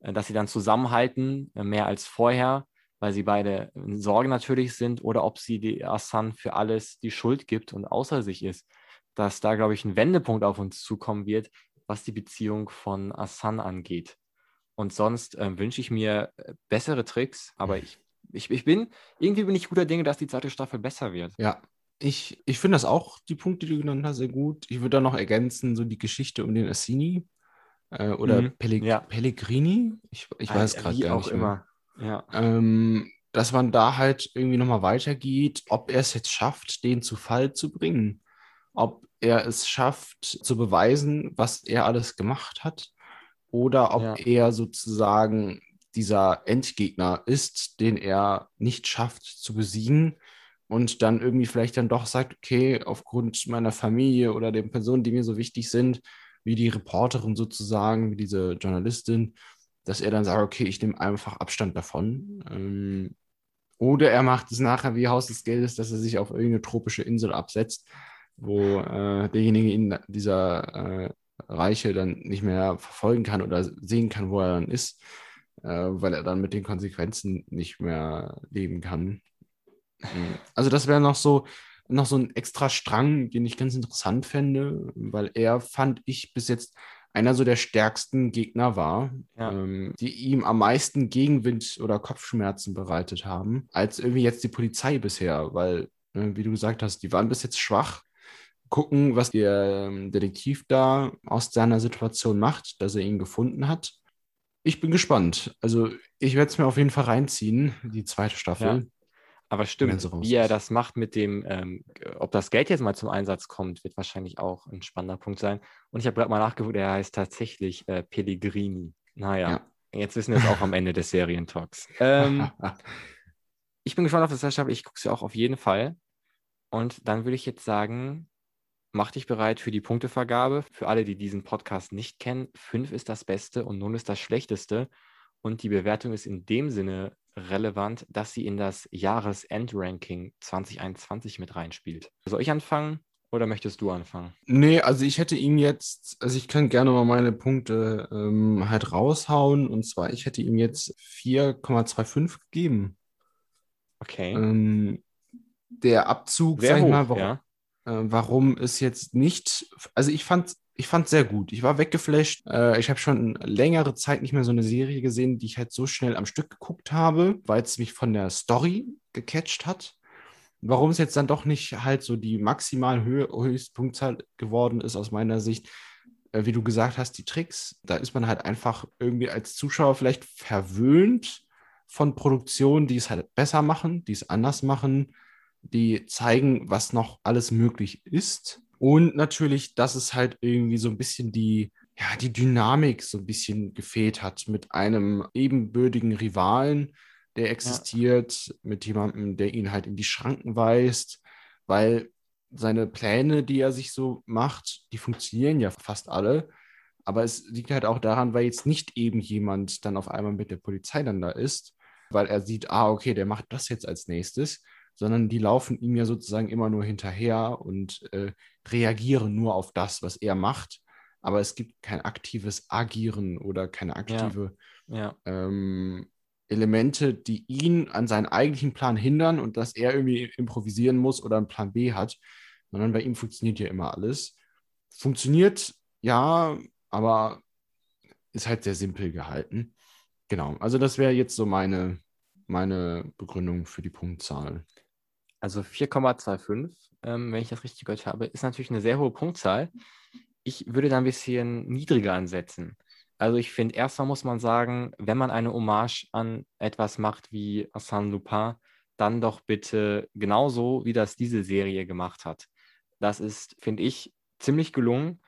äh, dass sie dann zusammenhalten, äh, mehr als vorher, weil sie beide in Sorge natürlich sind, oder ob sie die Asan für alles die Schuld gibt und außer sich ist. Dass da, glaube ich, ein Wendepunkt auf uns zukommen wird, was die Beziehung von Asan angeht. Und sonst äh, wünsche ich mir äh, bessere Tricks, aber ich, ich, ich bin, irgendwie bin ich guter Dinge, dass die zweite Staffel besser wird. Ja, ich, ich finde das auch, die Punkte, die du genannt hast, sehr gut. Ich würde da noch ergänzen, so die Geschichte um den Assini äh, oder mhm. Pelleg ja. Pellegrini. Ich, ich äh, weiß gerade gar auch nicht immer. Ja. Ähm, dass man da halt irgendwie nochmal weitergeht, ob er es jetzt schafft, den zu Fall zu bringen. Ob er es schafft, zu beweisen, was er alles gemacht hat. Oder ob ja. er sozusagen dieser Endgegner ist, den er nicht schafft zu besiegen und dann irgendwie vielleicht dann doch sagt, okay, aufgrund meiner Familie oder den Personen, die mir so wichtig sind, wie die Reporterin sozusagen, wie diese Journalistin, dass er dann sagt, okay, ich nehme einfach Abstand davon. Ähm, oder er macht es nachher wie Haus des Geldes, dass er sich auf irgendeine tropische Insel absetzt, wo äh, derjenige in dieser äh, Reiche dann nicht mehr verfolgen kann oder sehen kann, wo er dann ist, äh, weil er dann mit den Konsequenzen nicht mehr leben kann. Also das wäre noch so, noch so ein extra Strang, den ich ganz interessant fände, weil er, fand ich, bis jetzt einer so der stärksten Gegner war, Ja. ähm, die ihm am meisten Gegenwind oder Kopfschmerzen bereitet haben, als irgendwie jetzt die Polizei bisher, weil, äh, wie du gesagt hast, die waren bis jetzt schwach. Gucken, was der ähm, Detektiv da aus seiner Situation macht, dass er ihn gefunden hat. Ich bin gespannt. Also, ich werde es mir auf jeden Fall reinziehen, die zweite Staffel. Aber stimmt, raus wie er das macht mit dem, ähm, ob das Geld jetzt mal zum Einsatz kommt, wird wahrscheinlich auch ein spannender Punkt sein. Und ich habe gerade mal nachgeguckt, er heißt tatsächlich äh, Pellegrini. Naja, Ja. jetzt wissen wir es auch am Ende des Serientalks. Ähm, [LAUGHS] ich bin gespannt auf das Staffel. Ich gucke sie auch auf jeden Fall. Und dann würde ich jetzt sagen, mach dich bereit für die Punktevergabe. Für alle, die diesen Podcast nicht kennen, 5 ist das Beste und 0 ist das Schlechteste. Und die Bewertung ist in dem Sinne relevant, dass sie in das Jahresendranking 2021 mit reinspielt. Soll ich anfangen oder möchtest du anfangen? Nee, also ich hätte ihm jetzt, also ich kann gerne mal meine Punkte ähm, halt raushauen. Und zwar, ich hätte ihm jetzt 4,25 gegeben. Okay. Ähm, der Abzug, Sehr sag ich hoch, mal, warum, ja. äh, warum es jetzt nicht, also ich fand ich fand sehr gut. Ich war weggeflasht. Äh, ich habe schon längere Zeit nicht mehr so eine Serie gesehen, die ich halt so schnell am Stück geguckt habe, weil es mich von der Story gecatcht hat. Warum es jetzt dann doch nicht halt so die maximal Höhe, Höchstpunktzahl geworden ist aus meiner Sicht, äh, wie du gesagt hast, die Tricks, da ist man halt einfach irgendwie als Zuschauer vielleicht verwöhnt von Produktionen, die es halt besser machen, die es anders machen, die zeigen, was noch alles möglich ist. Und natürlich, dass es halt irgendwie so ein bisschen die, ja, die Dynamik so ein bisschen gefehlt hat mit einem ebenbürtigen Rivalen, der existiert, mit jemandem, der ihn halt in die Schranken weist, weil seine Pläne, die er sich so macht, die funktionieren ja fast alle. Aber es liegt halt auch daran, weil jetzt nicht eben jemand dann auf einmal mit der Polizei dann da ist, weil er sieht, ah, okay, der macht das jetzt als nächstes, sondern die laufen ihm ja sozusagen immer nur hinterher und äh, reagieren nur auf das, was er macht. Aber es gibt kein aktives Agieren oder keine aktive Ja. ähm, Elemente, die ihn an seinen eigentlichen Plan hindern und dass er irgendwie improvisieren muss oder einen Plan B hat, sondern bei ihm funktioniert ja immer alles. Funktioniert, ja, aber ist halt sehr simpel gehalten. Genau, also das wäre jetzt so meine, meine Begründung für die Punktzahl. Also 4,25, ähm, wenn ich das richtig gehört habe, ist natürlich eine sehr hohe Punktzahl. Ich würde da ein bisschen niedriger ansetzen. Also ich finde, erstmal muss man sagen, wenn man eine Hommage an etwas macht wie Arsène Lupin, dann doch bitte genauso, wie das diese Serie gemacht hat. Das ist, finde ich, ziemlich gelungen.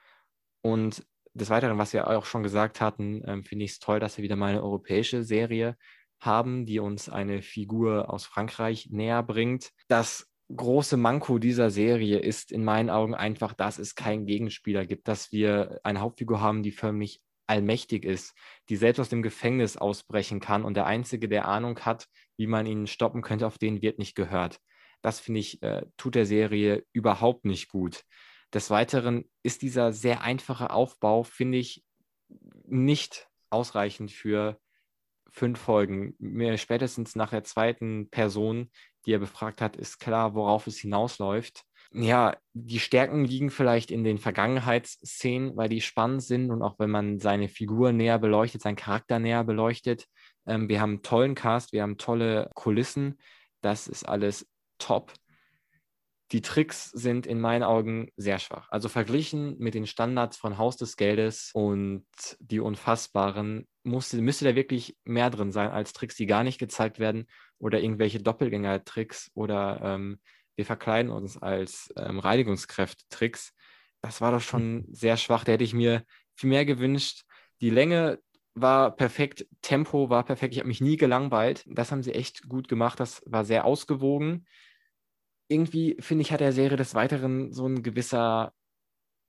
Und des Weiteren, was wir auch schon gesagt hatten, ähm, finde ich es toll, dass wir wieder mal eine europäische Serie haben, die uns eine Figur aus Frankreich näher bringt. Das große Manko dieser Serie ist in meinen Augen einfach, dass es keinen Gegenspieler gibt, dass wir eine Hauptfigur haben, die förmlich allmächtig ist, die selbst aus dem Gefängnis ausbrechen kann und der Einzige, der Ahnung hat, wie man ihn stoppen könnte, auf den wird nicht gehört. Das finde ich, äh, tut der Serie überhaupt nicht gut. Des Weiteren ist dieser sehr einfache Aufbau, finde ich, nicht ausreichend für fünf Folgen. Mir spätestens nach der zweiten Person, die er befragt hat, ist klar, worauf es hinausläuft. Ja, die Stärken liegen vielleicht in den Vergangenheitsszenen, weil die spannend sind und auch wenn man seine Figur näher beleuchtet, seinen Charakter näher beleuchtet. Ähm, wir haben einen tollen Cast, wir haben tolle Kulissen. Das ist alles top. Die Tricks sind in meinen Augen sehr schwach. Also verglichen mit den Standards von Haus des Geldes und die Unfassbaren musste, müsste da wirklich mehr drin sein als Tricks, die gar nicht gezeigt werden oder irgendwelche Doppelgänger-Tricks oder ähm, wir verkleiden uns als ähm, Reinigungskräfte-Tricks. Das war doch schon sehr schwach. Da hätte ich mir viel mehr gewünscht. Die Länge war perfekt, Tempo war perfekt. Ich habe mich nie gelangweilt. Das haben sie echt gut gemacht. Das war sehr ausgewogen irgendwie, finde ich, hat der Serie des Weiteren so ein gewisser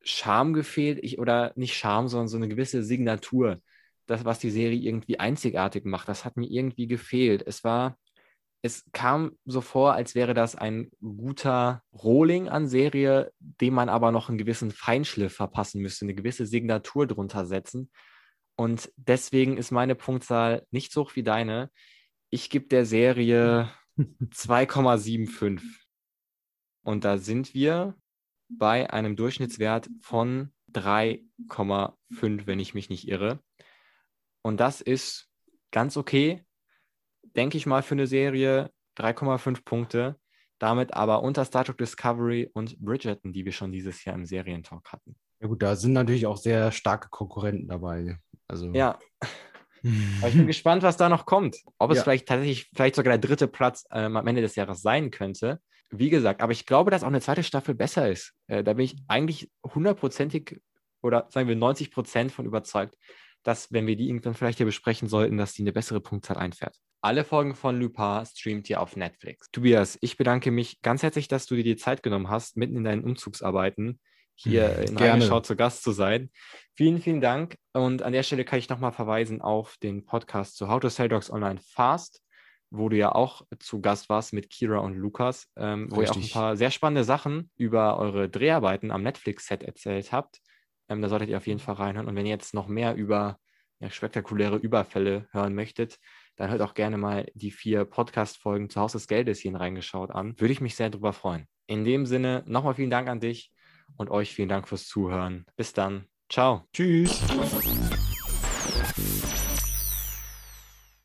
Charme gefehlt. Ich, oder nicht Charme, sondern so eine gewisse Signatur. Das, was die Serie irgendwie einzigartig macht, das hat mir irgendwie gefehlt. Es war, es kam so vor, als wäre das ein guter Rohling an Serie, dem man aber noch einen gewissen Feinschliff verpassen müsste, eine gewisse Signatur drunter setzen. Und deswegen ist meine Punktzahl nicht so hoch wie deine. Ich gebe der Serie [LAUGHS] 2,75. Und da sind wir bei einem Durchschnittswert von 3,5, wenn ich mich nicht irre. Und das ist ganz okay, denke ich mal, für eine Serie. 3,5 Punkte. Damit aber unter Star Trek Discovery und Bridgerton, die wir schon dieses Jahr im Serientalk hatten. Ja gut, da sind natürlich auch sehr starke Konkurrenten dabei. Also Ja. [LAUGHS] Aber ich bin gespannt, was da noch kommt. Ob es Ja. vielleicht tatsächlich, vielleicht sogar der dritte Platz ähm, am Ende des Jahres sein könnte. Wie gesagt, aber ich glaube, dass auch eine zweite Staffel besser ist. Äh, da bin ich eigentlich hundertprozentig oder sagen wir 90 Prozent von überzeugt, dass, wenn wir die irgendwann vielleicht hier besprechen sollten, dass die eine bessere Punktzahl einfährt. Alle Folgen von Lupin streamt ihr auf Netflix. Tobias, ich bedanke mich ganz herzlich, dass du dir die Zeit genommen hast, mitten in deinen Umzugsarbeiten hier in Gerne. Reingeschaut zu Gast zu sein. Vielen, vielen Dank. Und an der Stelle kann ich nochmal verweisen auf den Podcast zu How to Sell Dogs Online Fast, wo du ja auch zu Gast warst mit Kira und Lukas, ähm, wo ihr auch ein paar sehr spannende Sachen über eure Dreharbeiten am Netflix-Set erzählt habt. Ähm, da solltet ihr auf jeden Fall reinhören. Und wenn ihr jetzt noch mehr über ja, spektakuläre Überfälle hören möchtet, dann hört auch gerne mal die vier Podcast-Folgen zu Haus des Geldes hier reingeschaut an. Würde ich mich sehr drüber freuen. In dem Sinne, nochmal vielen Dank an dich und euch vielen Dank fürs Zuhören. Bis dann. Ciao. Tschüss.